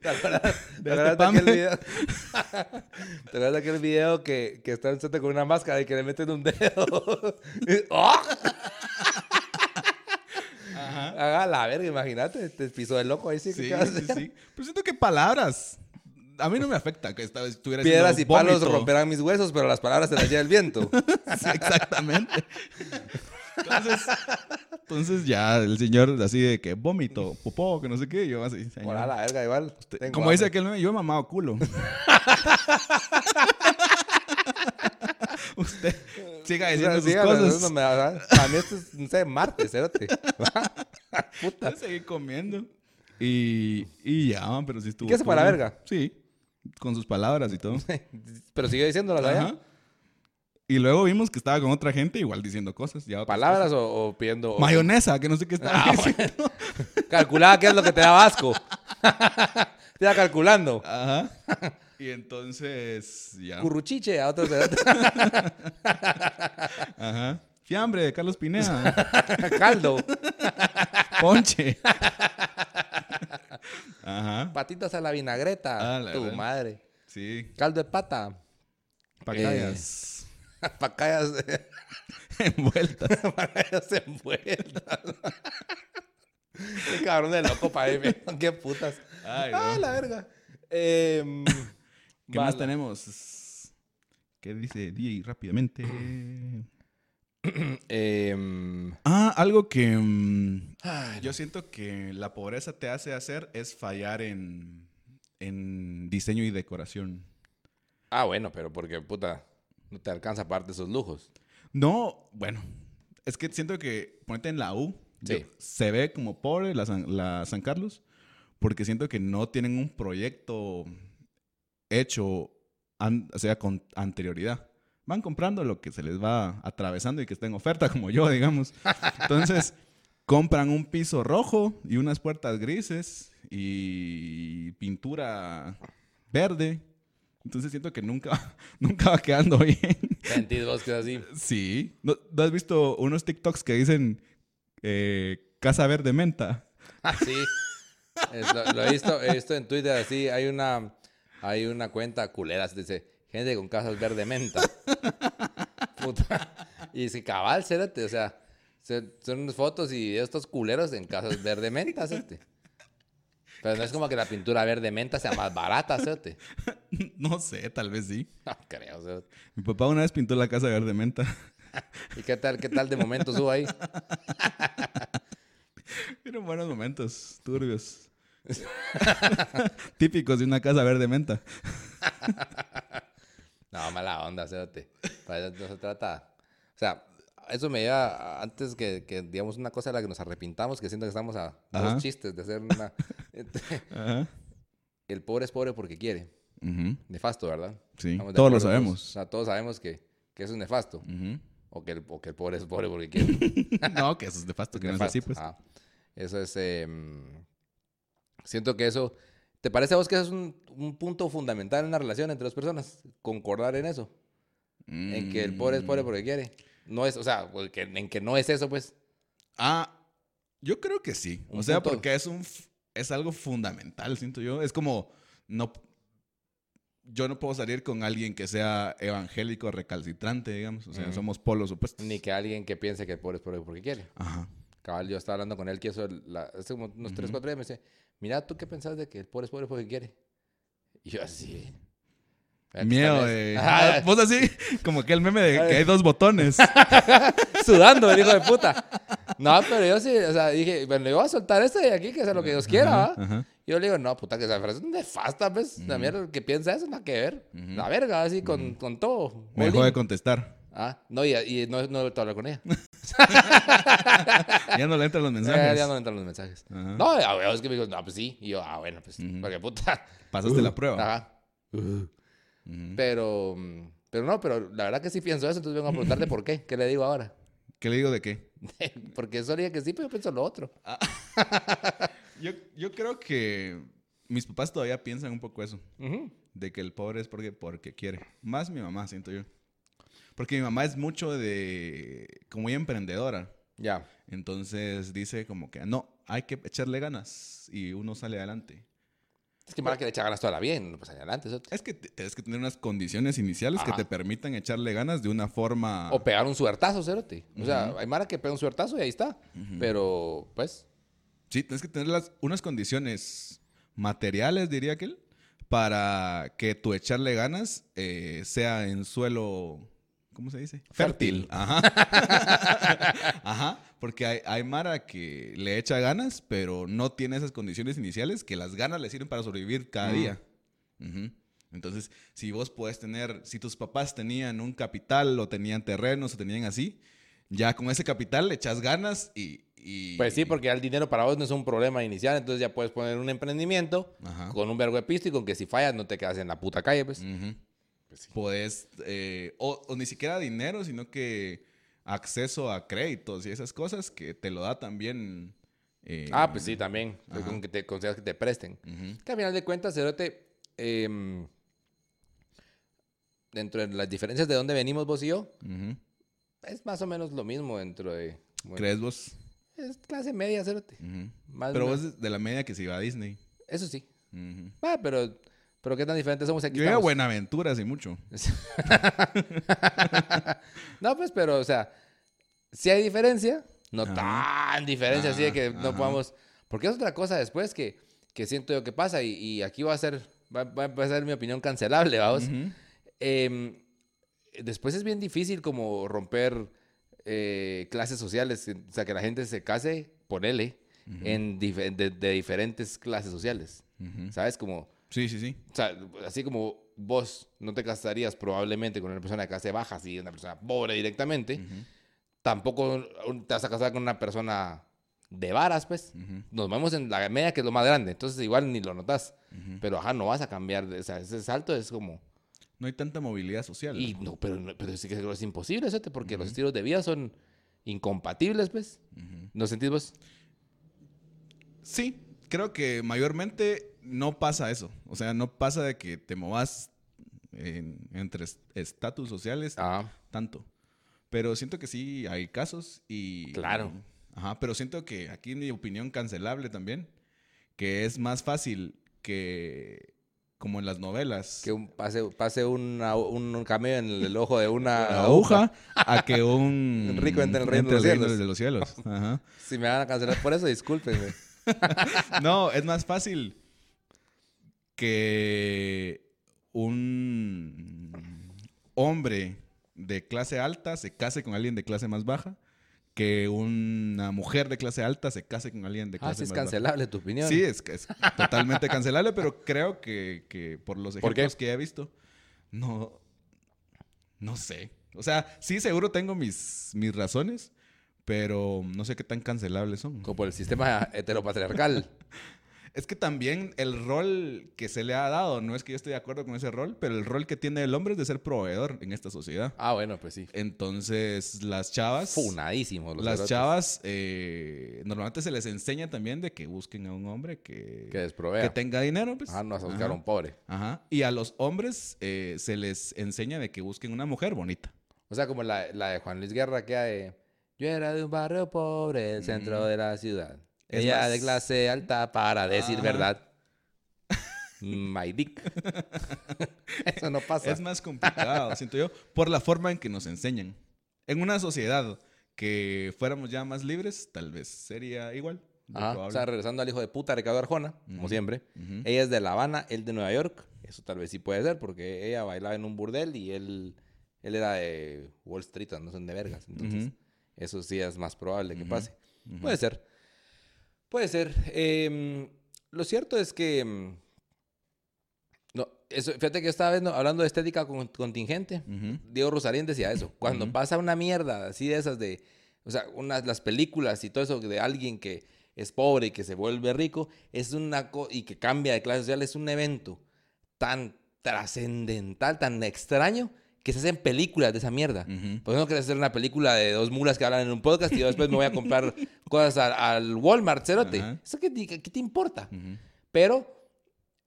¿Te acuerdas, ¿te [laughs] De acuerdas este de aquel video? ¿Te acuerdas de aquel video que, que está en con una máscara y que le meten un dedo? ¡Oh! Haga la verga, imagínate. Te pisó el loco ahí sí. Sí, ¿qué vas a sí, sí. Pero siento que palabras. A mí no me afecta que esta- estuviera Piedras y palos romperán mis huesos, pero las palabras se las lleva el viento. [laughs] Sí, exactamente. Entonces, entonces ya el señor así de que vómito, popó, que no sé qué, yo así. señor. Por la verga, igual. Como dice aquel meme, yo he mamado culo. [laughs] Usted siga diciendo sus cosas. no me A mí esto es, no sé, martes, espérate. [laughs] Puta. Seguí comiendo. Y, y ya, pero sí estuvo. qué hace para la verga? Sí, con sus palabras y todo. [laughs] Pero sigue diciéndolas allá. Ajá. Y luego vimos que estaba con otra gente igual diciendo cosas. Ya ¿Palabras o, o pidiendo...? Mayonesa, que no sé qué estaba Ah, diciendo. [laughs] Calculaba qué es lo que te daba asco. [laughs] te iba calculando. Ajá. Y entonces, ya. Curruchiche a otros. Ajá. Fiambre de Carlos Pineda. [laughs] Caldo. Ponche. Ajá. Patitas a la vinagreta. Ah, la tu verdad. madre. Sí. Caldo de pata. Pacayas. [laughs] Pacayas, Envueltas. [laughs] pacayas envueltas. Qué cabrón de loco para mí. Qué putas. Ay, Ah, no. la verga. Em, ¿Qué más tenemos? ¿Qué dice DJ rápidamente? [clears throat] Em, Ah, algo que mm, yo siento que la pobreza te hace hacer es fallar en, en diseño y decoración. ah, bueno, pero porque, puta, no te alcanza aparte esos lujos. No, bueno, es que siento que ponete en la U, Sí. yo- se ve como pobre la San, la San Carlos, porque siento que no tienen un proyecto hecho, an- o sea, con anterioridad. Van comprando lo que se les va atravesando y que está en oferta, como yo, digamos. Entonces, [laughs] compran un piso rojo y unas puertas grises y pintura verde. Entonces siento que nunca, [laughs] nunca va quedando bien. Sentís vos que es así. Sí. ¿No, no has visto unos TikToks que dicen eh, Casa Verde Menta? Ah, sí. Es- lo, lo he visto, he visto en Twitter así. Hay una, hay una cuenta culera, se dice, gente con casas verde menta. [laughs] Puta. Y si cabal, cérate, o sea, se- son unas fotos y estos culeros en casas verde menta, cérate. Pero no es como que la pintura verde menta sea más barata, cérate. [laughs] no sé, tal vez sí. [laughs] No creo, cérate. Mi papá una vez pintó la Casa Verde Menta. ¿Y qué tal, qué tal de momento subo ahí? Eran buenos momentos, turbios. Típicos de una Casa Verde Menta. No, mala onda, cérate. Para eso no se trata. O sea, eso me lleva antes que, que, digamos, una cosa a la que nos arrepintamos, que siento que estamos a Ajá. dos chistes de hacer una. [laughs] Ajá. El pobre es pobre porque quiere. Ujú, Nefasto, ¿verdad? Sí, de todos lo acuerdo sabemos. O sea, todos sabemos que, que eso es nefasto. Ujú. O, que el, o que el pobre es pobre porque quiere. [laughs] no, que eso es nefasto, que no es así, Nefasto. pues. Ah, eso es. em, siento que eso. ¿Te parece a vos que eso es un, un punto fundamental en una relación entre dos personas? Concordar en eso. En que el pobre es pobre Mm. porque quiere. No es, o sea, pues, que- en que no es eso, pues. Ah, yo creo que sí. Un o sea, punto. porque es un es algo fundamental, siento yo. Es como no yo no puedo salir con alguien que sea evangélico recalcitrante, digamos. O sea, Ujú. somos polos opuestos. Ni que alguien que piense que el pobre es pobre porque quiere. Ajá. Cabal, yo estaba hablando con él que eso, la- hace como unos 3, 4 días, me dice, mira, ¿tú qué pensás de que el pobre es pobre porque quiere? Y yo así... "Vea que Miedo de... vez- Ajá, Vos así, [laughs] como que el meme de que hay dos botones. [laughs] sudando el hijo de puta. No, pero yo sí, o sea, dije, bueno, yo voy a soltar esto de aquí, que sea lo que Dios quiera. Ajá, ajá. Yo le digo, no, puta, que esa frase es nefasta, pues. La mierda, que piensa eso, nada que ver. La verga, así, con, con todo. Me dejó de contestar. Ah, no, y, y no, no he vuelto a hablar con ella. [laughs] Ya no le entran los [laughs] mensajes. ya no me entran los mensajes. Ajá. No, es que me digo, no, pues sí. Y yo, ah, bueno, pues, Ujú. porque puta. Pasaste la prueba. Ajá. Ujú. Pero, Pero no, pero la verdad que sí pienso eso, entonces vengo a preguntarte por qué. ¿Qué le digo ahora? [laughs] ¿Qué le digo de qué? Porque eso haría que sí, pero yo pienso lo otro. Yo, yo creo que mis papás todavía piensan un poco eso. Ujú. De que el pobre es porque, porque quiere. Más mi mamá, siento yo. Porque mi mamá es mucho de... como muy emprendedora. Ya. Entonces dice como que no, hay que echarle ganas y uno sale adelante. Es que mala que le echa ganas toda la bien, pues adelante. eso- Es que tienes que tener unas condiciones iniciales que te permitan echarle ganas de una forma... O pegar un suertazo, cerote. O sea, hay Mara que pega un suertazo y ahí está. Pero, pues, Sí, tienes que tener las, unas condiciones materiales, diría que él, para que tu echarle ganas eh, sea en suelo, ¿cómo se dice? Fértil. Ajá. [laughs] Ajá. Porque hay, hay Mara que le echa ganas, pero no tiene esas condiciones iniciales que las ganas le sirven para sobrevivir cada Mm. día. Ujú. Entonces, si vos puedes tener, si tus papás tenían un capital o tenían terrenos o tenían así, ya con ese capital le echas ganas y... y- pues sí, porque ya el dinero para vos no es un problema inicial, entonces ya puedes poner un emprendimiento Ajá. con un vergo de pisto y con que si fallas no te quedas en la puta calle, pues. Ujú. Podés, eh, o, o ni siquiera dinero, sino que acceso a créditos y esas cosas que te lo da también. eh, Ah, pues sí, también. Con que te consideras que te presten. ujú, Que al final de cuentas, Cerote, em, dentro de las diferencias de dónde venimos vos y yo, es más o menos lo mismo dentro de... bueno, ¿Crees vos? Es clase media, Cerote. Más Pero vos de- la media que se iba a Disney. Eso sí. Ah, pero, pero qué tan diferentes somos aquí. Yo a estamos. Buenaventura hace mucho. [laughs] no, pues, pero, o sea, si hay diferencia, no Ajá. tan diferencia así de que no podamos... Porque es otra cosa después que, que siento yo que pasa y, y aquí va a ser, va, va a ser mi opinión cancelable, vamos. Em, después es bien difícil como romper eh, clases sociales, o sea, que la gente se case, ponele, en de, de diferentes clases sociales. ¿sabes? Como... Sí, sí, sí. O sea, así como vos no te casarías probablemente con una persona de clase baja, si una persona pobre directamente, tampoco te vas a casar con una persona de varas, pues. Nos vemos en la media, que es lo más grande, entonces igual ni lo notas. Pero ajá, no vas a cambiar, o sea, ese salto es como... No hay tanta movilidad social. Y no, pero, pero sí que es imposible, eso, porque los estilos de vida son incompatibles, pues. ¿No sentís vos? Sí, creo que mayormente no pasa eso. O sea, no pasa de que te movas en- entre est- estatus sociales Ajá. tanto. Pero siento que sí hay casos y... Claro. Ajá, pero siento que aquí mi opinión cancelable también, que es más fácil que como en las novelas. Que un, pase, pase una- un, un cameo en el, ojo de una [laughs] una aguja a que un [laughs] rico entre en el reino entre los cielos. de los cielos. Ajá. [laughs] Si me van a cancelar por eso, discúlpenme. [laughs] No, es más fácil que un hombre de clase alta se case con alguien de clase más baja que una mujer de clase alta se case con alguien de Ah, clase sí es más baja. cancelable tu opinión. Sí, es, es totalmente cancelable, pero creo que, que por los ejemplos que he visto, no, no sé. O sea, sí, seguro tengo mis, mis razones, pero no sé qué tan cancelables son. Como por el sistema heteropatriarcal. [laughs] Es que también el rol que se le ha dado, no es que yo esté de acuerdo con ese rol, pero el rol que tiene el hombre es de ser proveedor en esta sociedad. Ah, bueno, pues sí. Entonces, las chavas... Funadísimos los Las chavas, eh, normalmente se les enseña también de que busquen a un hombre que, Que desprovea. que tenga dinero. Pues. Ah, no a buscar a un pobre. Ajá. Y a los hombres eh, se les enseña de que busquen una mujer bonita. O sea, como la, la de Juan Luis Guerra que hay. Yo era de un barrio pobre, del centro de la ciudad. Es Ella más- de clase alta para decir verdad. My dick. [laughs] Eso no pasa. Es más complicado, [laughs] siento yo, por la forma en que nos enseñan. En una sociedad que fuéramos ya más libres, tal vez sería igual. Ajá. O sea, regresando al hijo de puta Ricardo Arjona, como Ujú. siempre. Ujú. Ella es de La Habana, él de Nueva York. Eso tal vez sí puede ser, porque ella bailaba en un burdel y él, él era de Wall Street, no son de vergas. Entonces, Ujú. Eso sí es más probable que pase. Puede ser. Puede ser. Em, lo cierto es que. em, no, eso, fíjate que yo estaba viendo- hablando de estética con- contingente. Diego Rosarín decía eso. Cuando pasa una mierda así de esas de. O sea, unas, las películas y todo eso de alguien que es pobre y que se vuelve rico, es una y que cambia de clase social, es un evento tan trascendental, tan extraño, que se hacen películas de esa mierda. Ujú. Pues no quieres hacer una película de dos mulas que hablan en un podcast y yo después me voy a comprar [laughs] cosas al, al Walmart, cerote. Ajá. ¿Eso qué, qué te importa? Ujú. Pero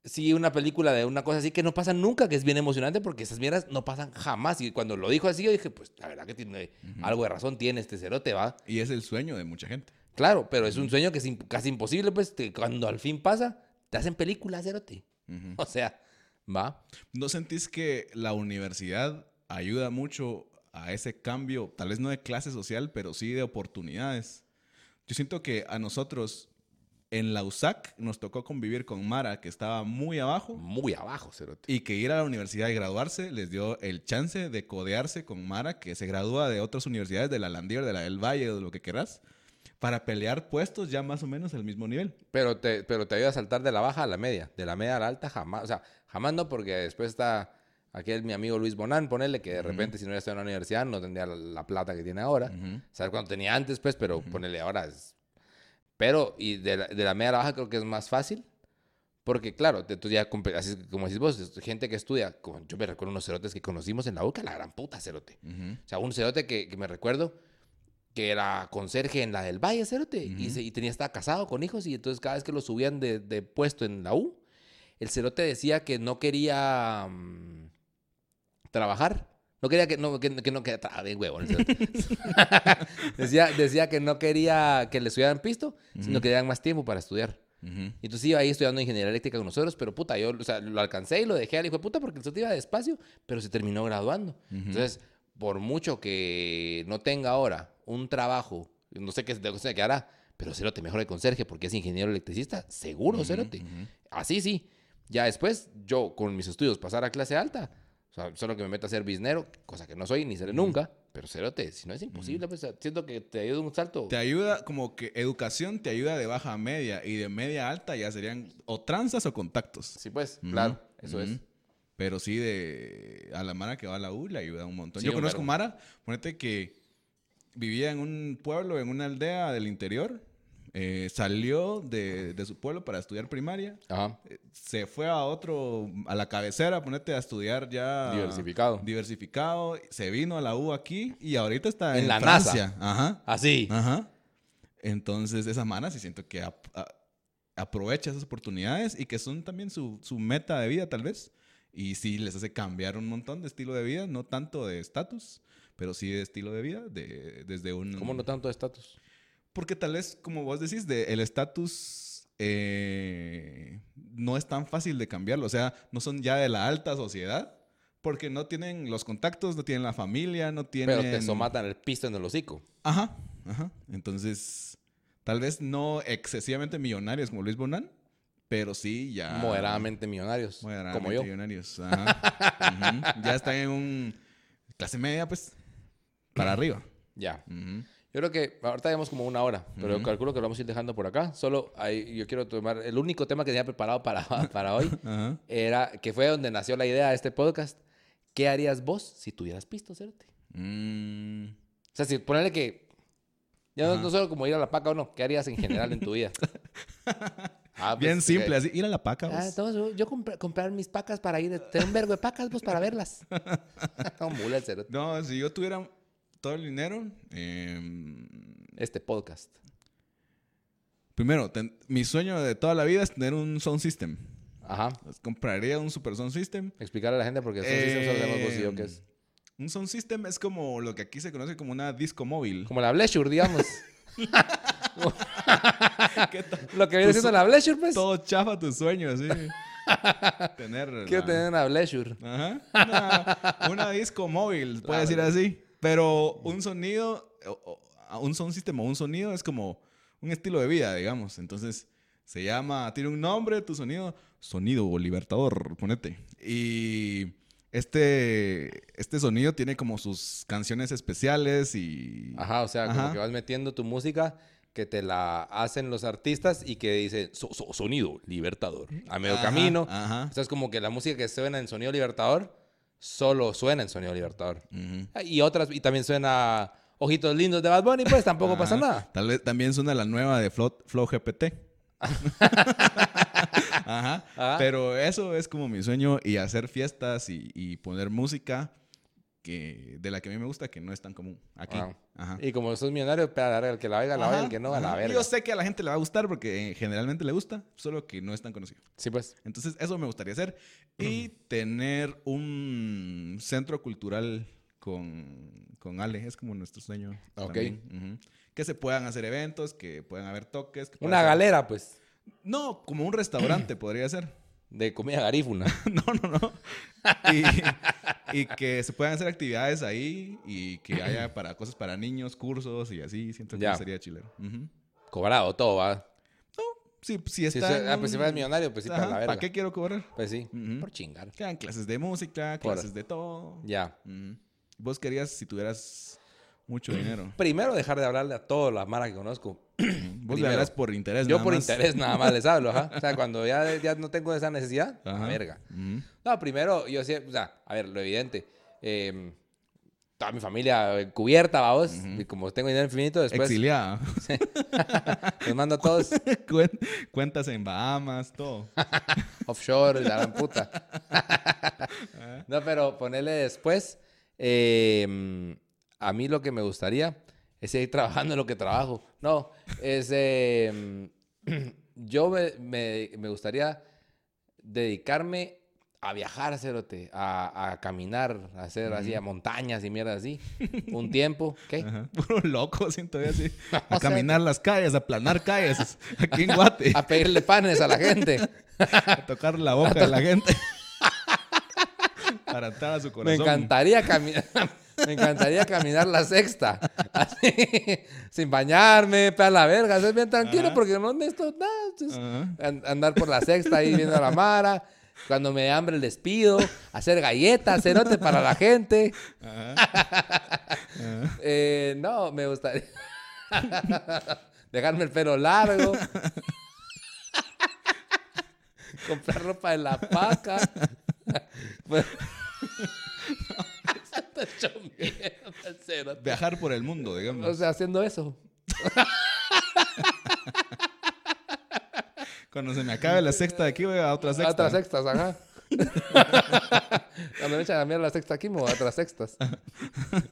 sí una película de una cosa así que no pasa nunca, que es bien emocionante porque esas mierdas no pasan jamás. Y cuando lo dijo así, yo dije, pues la verdad que tiene algo de razón, tiene este cerote, va. Y es el sueño de mucha gente. Claro, pero es un sueño que es imp- casi imposible, pues que cuando al fin pasa, te hacen películas, cerote. [laughs] O sea, va. ¿No sentís que la universidad ayuda mucho a ese cambio, tal vez no de clase social, pero sí de oportunidades? Yo siento que a nosotros en la USAC nos tocó convivir con Mara, que estaba muy abajo, Muy abajo, cerote. y que ir a la universidad y graduarse les dio el chance de codearse con Mara, que se gradúa de otras universidades, de la Landier, de la del Valle, de lo que querás, para pelear puestos ya más o menos al mismo nivel. Pero te, pero te ayuda a saltar de la baja a la media. De la media a la alta, jamás. O sea, jamás no, porque después está aquel mi amigo Luis Bonán, ponele que de repente si no hubiera estado en la universidad no tendría la, la plata que tiene ahora. Ujú. Saber cuánto tenía antes, pues, pero ponele ahora es... Pero, y de la, de la media a la baja creo que es más fácil. Porque, claro, te- tú ya, así como decís vos, gente que estudia, como yo me recuerdo unos cerotes que conocimos en la UCA, la gran puta cerote. O sea, un cerote que, que me recuerdo que era conserje en la del Valle, cerote, y, Ujú. se- y tenía, estaba casado con hijos, y entonces cada vez que lo subían de, de puesto en la U, el cerote decía que no quería mm, trabajar. No quería que no, que, que no quería trabajar, bien cerote. [laughs] decía, decía que no quería que le subieran pisto, sino que le dieran más tiempo para estudiar. Y entonces iba ahí estudiando ingeniería eléctrica con nosotros, pero puta, yo o sea, lo alcancé y lo dejé al hijo de puta porque el cerote iba despacio, pero se terminó graduando. Entonces, por mucho que no tenga ahora un trabajo, no sé qué, qué hará, pero Cerote mejor de conserje porque es ingeniero electricista, seguro, Cerote. Así sí. Ya después, yo con mis estudios pasar a clase alta, o sea, solo que me meta a ser biznero, cosa que no soy ni seré nunca, pero Cerote, si no es imposible, pues siento que te ayuda un salto. Te ayuda, como que educación te ayuda de baja a media y de media a alta ya serían o tranzas o contactos. Sí, pues, claro, eso es. Pero sí, de a la Mara que va a la U le ayuda un montón. Sí, Yo conozco verbo. Mara, ponete que vivía en un pueblo, en una aldea del interior, eh, salió de, de su pueblo para estudiar primaria, Ajá. eh, se fue a otro, a la cabecera, ponete a estudiar ya Diversificado. diversificado, se vino a la U aquí y ahorita está en, En la Francia. Ajá. Así. Ajá. Entonces, esa Mara sí siento que ap- aprovecha esas oportunidades y que son también su, su meta de vida, tal vez. Y sí les hace cambiar un montón de estilo de vida, no tanto de estatus, pero sí de estilo de vida, de, desde un... ¿Cómo no tanto de estatus? Porque tal vez, como vos decís, de, el estatus eh, no es tan fácil de cambiarlo. O sea, no son ya de la alta sociedad, porque no tienen los contactos, no tienen la familia, no tienen... Pero te somatan el pisto en el hocico. Ajá, ajá. Entonces, tal vez no excesivamente millonarios como Luis Bonan, pero sí ya... Moderadamente millonarios. moderadamente como yo. millonarios. Ajá. Ujú. Ya están en un... Clase media, pues, para [laughs] arriba. Ya. Ujú. Yo creo que ahorita llevamos como una hora, pero yo calculo que lo vamos a ir dejando por acá. Solo ahí yo quiero tomar el único tema que tenía preparado para, [laughs] para hoy [laughs] era que fue donde nació la idea de este podcast. ¿Qué harías vos si tuvieras pisto, Cerote? Mm, O sea, si ponerle que ya no, solo como ir a la paca o no, ¿qué harías en general en tu vida? [laughs] Ah, pues, Bien simple, que- así. Ir a la paca, Ah, entonces, yo compr- comprar mis pacas para ir, tener un vergo de pacas vos para verlas. Mula. No, si yo tuviera todo el dinero... em, Este podcast. primero, ten- mi sueño de toda la vida es tener un sound system. Ajá. Compraría un super sound system. Explicarle a la gente porque eso sí solo sabemos vos y yo Em, qué es. Un sound system es como lo que aquí se conoce como una disco móvil. Como la Blessure, digamos. [laughs] [laughs] Lo que viene siendo la Blessure, pues. Todo chafa tu sueño, así. [laughs] tener. Quiero la- tener una Blessure. Ajá. Una, una disco móvil, puede decir así. Pero un sonido, un sound system o un sonido es como un estilo de vida, digamos. Entonces, se llama, tiene un nombre, tu sonido, sonido libertador, ponete. Y este, este sonido tiene como sus canciones especiales y... Ajá, o sea, como Ajá. que vas metiendo tu música que te la hacen los artistas y que dice "So- so- sonido libertador. A medio Ajá, camino. Ajá. O sea, es como que la música que suena en sonido libertador solo suena en sonido libertador. Y otras, y también suena Ojitos Lindos de Bad Bunny, pues tampoco pasa nada. Tal vez también suena la nueva de Flow, Flow GPT. [laughs] Ajá. Ajá. Pero eso es como mi sueño y hacer fiestas y, y poner música que, de la que a mí me gusta, que no es tan común aquí. Ajá. Y como sos millonario, verga, el que la oiga, la oiga, el que no, a la verga. Yo sé que a la gente le va a gustar porque eh, generalmente le gusta, solo que no es tan conocido. Sí, pues. Entonces, eso me gustaría hacer. [clears throat] Y tener un centro cultural con, con Ale. Es como nuestro sueño. Ok. también. Que se puedan hacer eventos, que puedan haber toques. que Una galera, pues, No, como un restaurante [clears throat] podría ser. De comida garífuna. [laughs] No, no, no. Y, y que se puedan hacer actividades ahí y que haya para cosas para niños, cursos y así. Siento que Ya. sería chilero. Ujú. Cobrado todo, va. Sí, si Si está. en ah, pues si fueras millonario, pues sí, para la verga. ¿Para qué quiero cobrar? Pues sí, por chingar. Quedan clases de música, Por- clases de todo. Ya. Vos querías si tuvieras mucho dinero. [clears throat] Primero, dejar de hablarle a todas las maras que conozco. [clears throat] Vos le hablas por interés. Yo nada por más. interés nada más les hablo, ajá. [laughs] O sea, cuando ya, ya no tengo esa necesidad, Ajá. verga. No, primero, yo sí, o sea, a ver, lo evidente. eh, toda mi familia cubierta, vamos. Y como tengo dinero infinito, después Exiliada. los [laughs] mando a todos [laughs] Cuen- Cuentas en Bahamas, todo. offshore, la gran puta. no, pero ponerle después. eh, a mí lo que me gustaría es seguir trabajando en lo que trabajo. No, es. eh, [clears throat] yo me, me- me gustaría dedicarme a viajar, cerote, a, a caminar, a hacer así, a montañas y mierda así. [laughs] Un tiempo. ¿Qué? Ajá. [laughs] Puro loco, siento yo así. [laughs] O A sea, caminar las calles, a planar calles. Aquí en Guate. A pedirle panes a la gente. A tocar la boca de la gente. Para entrar a su Me corazón. encantaría caminar. Me encantaría caminar la sexta. Así, sin bañarme, para la verga. Ser bien tranquilo Ajá. porque no necesito nada. andar por la sexta ahí viendo a la mara. Cuando me dé hambre les pido. Hacer galletas, cerote para la gente. Ajá. [laughs] Eh, no, me gustaría [laughs] dejarme el pelo largo. [laughs] Comprar ropa de la paca. Bueno. Está hecho mierda, el cerote. Viajar por el mundo, O digamos. sea, haciendo eso. [laughs] Cuando se me acabe la sexta de aquí, voy a otra sexta. Otras sextas, ajá. [laughs] Cuando me echan a mierda la sexta aquí, me voy a otras sextas.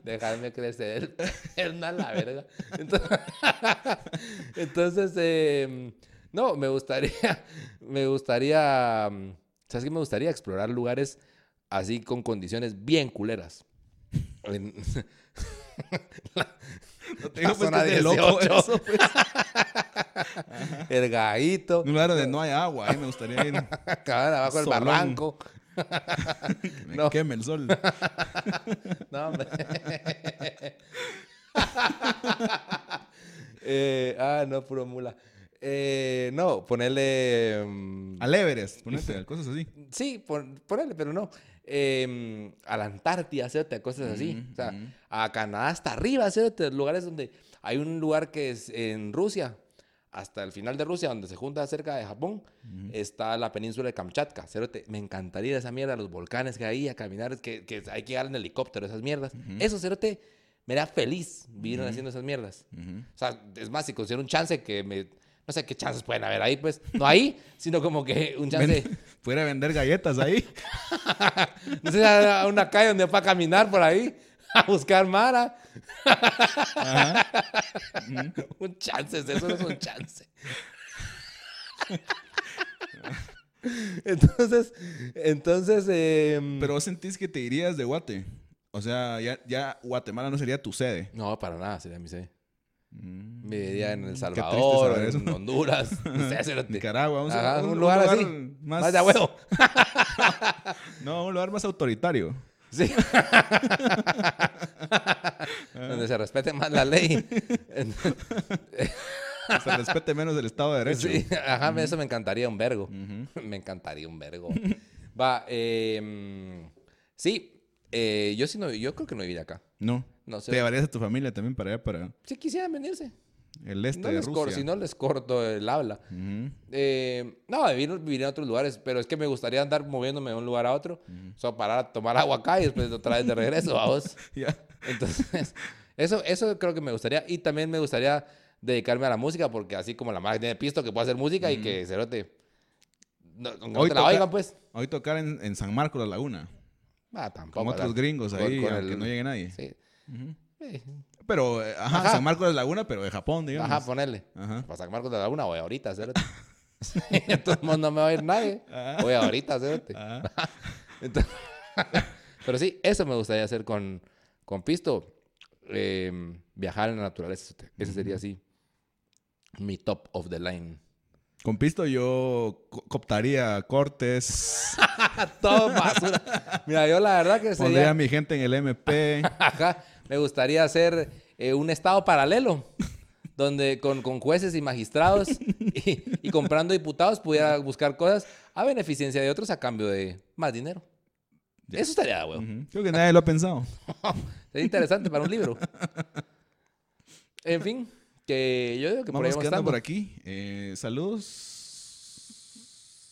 Dejarme crecer el pierna a la verga. Entonces, [laughs] entonces, eh, no, me gustaría, me gustaría, mm, ¿sabes qué? Me gustaría explorar lugares así con condiciones bien culeras. En- [laughs] No te digo, La pues, zona de loco 18. eso, pues. [laughs] el gaito, Un lugar donde no hay agua, ahí me gustaría ir. [laughs] cabal, abajo del barranco. Me No. queme el sol. No, hombre. Eh, ah, no, puro mula. Eh, no, ponerle. mm, Al Everest, ponete, cosas así. sí, pon- ponerle, pero no. Eh, a la Antártida, hacerte cosas así. O sea, a Canadá hasta arriba, hacerte lugares donde. Hay un lugar que es en Rusia, hasta el final de Rusia, donde se junta cerca de Japón, está la península de Kamchatka. Cerote, me encantaría ir a esa mierda, los volcanes que hay, a caminar, que, que hay que llegar en helicóptero, esas mierdas. Eso, Cerote, me da feliz vivir haciendo esas mierdas. O sea, es más, si considero un chance que me... No sé qué chances pueden haber ahí, pues. No ahí, [laughs] sino como que un chance... Ven- Fuera a vender galletas ahí. [laughs] No sé, a a una calle donde para caminar por ahí, a buscar Mara. Ajá. [laughs] Un chance, eso no es un chance. entonces, entonces, em, Pero vos sentís que te irías de Guate. O sea, ya, ya Guatemala no sería tu sede. No, para nada sería mi sede. Mm. Viviría en El Salvador, en Honduras, [laughs] no sé, cerote. Nicaragua, un, Ajá, un- un un lugar lugar así, más, Más de huevo. [laughs] No, un lugar más autoritario. Sí. [laughs] Donde se respete más la ley. Se respete menos el Estado de Derecho. Sí, ajá, eso me encantaría un vergo. Me encantaría un vergo. Va, eh, sí, eh, yo sí no, yo creo que no viviría acá. No. No sé. Te llevarías a tu familia también para allá, para Si quisieran venirse. el este No de les si no les corto el habla. Eh, no, vivir, vivir en otros lugares, pero es que me gustaría andar moviéndome de un lugar a otro. Solo parar a tomar agua acá y después otra vez de regreso, vamos. [laughs] Ya. Entonces, eso, eso creo que me gustaría. Y también me gustaría dedicarme a la música, porque así como la madre tiene pisto que puede hacer música y que cerote. No, Hoy te la toca- oigan, pues. Hoy tocar en, en San Marcos, la laguna. Ah, tampoco. Como otros ¿verdad? gringos Con- ahí, con aunque el- no llegue nadie. Sí. Eh, Pero, eh, ajá, Ajá. San Marcos de Laguna, pero de Japón, digamos. Ajá, ponerle. Ajá. Para San Marcos de la Laguna, voy ahorita, cérate. [laughs] [laughs] Entonces no me va a ir nadie. Ah. Voy ahorita. Ajá. [laughs] Entonces- pero sí, eso me gustaría hacer con, con Pisto. Eh, viajar en la naturaleza. Ese sería así mi top of the line. Con pisto yo co- cooptaría cortes, Todo basura. Mira, yo la verdad que pondría a sería... mi gente en el MP. Ajá, me gustaría hacer eh, un estado paralelo. [laughs] Donde con, con jueces y magistrados y, y comprando diputados pudiera buscar cosas a beneficencia de otros a cambio de más dinero. Eso estaría. Ujú. Creo que nadie lo ha pensado. [laughs] Sería interesante para un libro. En fin, que yo digo que por ahí Vamos quedando estando. por aquí. Eh, saludos.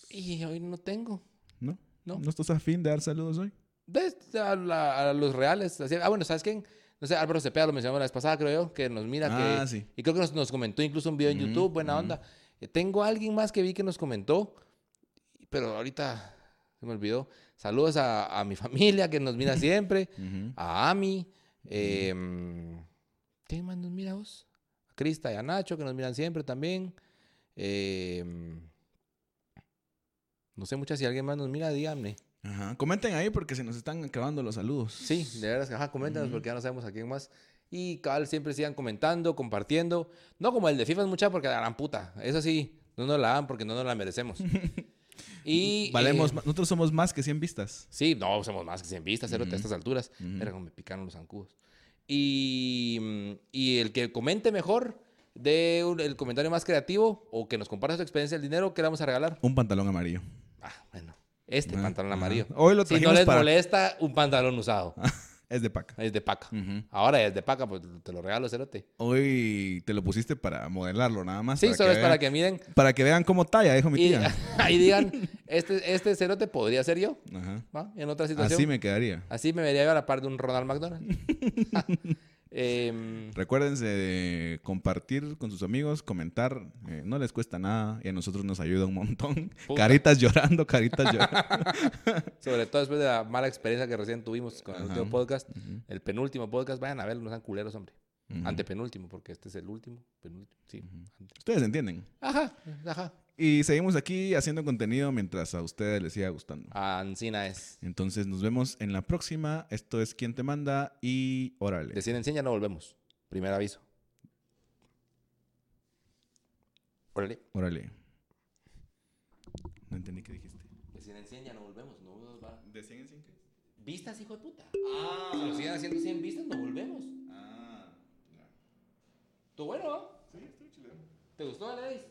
Y hoy no tengo. ¿No? No. ¿No estás a fin de dar saludos hoy? Desde a, la- a los reales. ah, bueno, ¿sabes quién? No sé, Álvaro Cepeda lo mencionamos la vez pasada, creo yo, que nos mira Ah, que... sí. Y creo que nos, nos comentó incluso un video en YouTube, buena onda. Eh, Tengo a alguien más que vi que nos comentó, pero ahorita se me olvidó. Saludos a, a mi [laughs] familia que nos mira siempre, a Ami. em, ¿Quién más nos mira vos? A Crista y a Nacho que nos miran siempre también. em, no sé muchas si alguien más nos mira, díganme. Ajá. Comenten ahí porque se nos están acabando los saludos. Sí, de veras que, ajá, coméntanos Ujú. porque ya no sabemos a quién más. Y cabal, siempre sigan comentando, compartiendo. No como el de FIFA es mucha porque la gran puta. Eso sí, no nos la dan porque no nos la merecemos. [laughs] y... Valemos, eh, nosotros somos más que 100 vistas. sí, no, somos más que 100 vistas, cero Ujú. a estas alturas. Ujú. Era como me picaron los zancudos. Y, mm, y el que comente mejor, de el comentario más creativo o que nos comparte su experiencia del dinero que le vamos a regalar. Un pantalón amarillo. Ah, bueno, este pantalón ajá. amarillo. Hoy lo si no les para... molesta, un pantalón usado. [laughs] Es de paca. Es de paca. Ahora es de paca, pues te lo regalo, cerote. Hoy te lo pusiste para modelarlo nada más. Sí, solo es para que miren Para que vean cómo talla, dijo mi y, tía. [laughs] ahí digan, este, este cerote podría ser yo, Ajá. ¿va? En otra situación. Así me quedaría. Así me vería yo a la par de un Ronald McDonald. [laughs] Em, Recuérdense de compartir con sus amigos, comentar. eh, no les cuesta nada y a nosotros nos ayuda un montón. Puta. Caritas llorando, caritas llorando. [laughs] sobre todo después de la mala experiencia que recién tuvimos con el Ajá. último podcast, el penúltimo podcast, vayan a verlo, no sean culeros, hombre. ujú. Antepenúltimo, porque este es el último. penúltimo, sí. Ustedes entienden. Ajá, ajá. Y seguimos aquí haciendo contenido mientras a ustedes les siga gustando. Ancina es. Entonces nos vemos en la próxima. Esto es Quien Te Manda y órale. De 100 en 100 ya no volvemos. Primer aviso. Órale. Órale. No entendí qué dijiste. De 100 en 100 ya no volvemos. No nos va- ¿De 100 en 100 qué? Vistas, hijo de puta. Si nos siguen haciendo 100 vistas, no volvemos. Ah, ¿Tú bueno? Sí, estoy chileno. ¿Te gustó, Alex?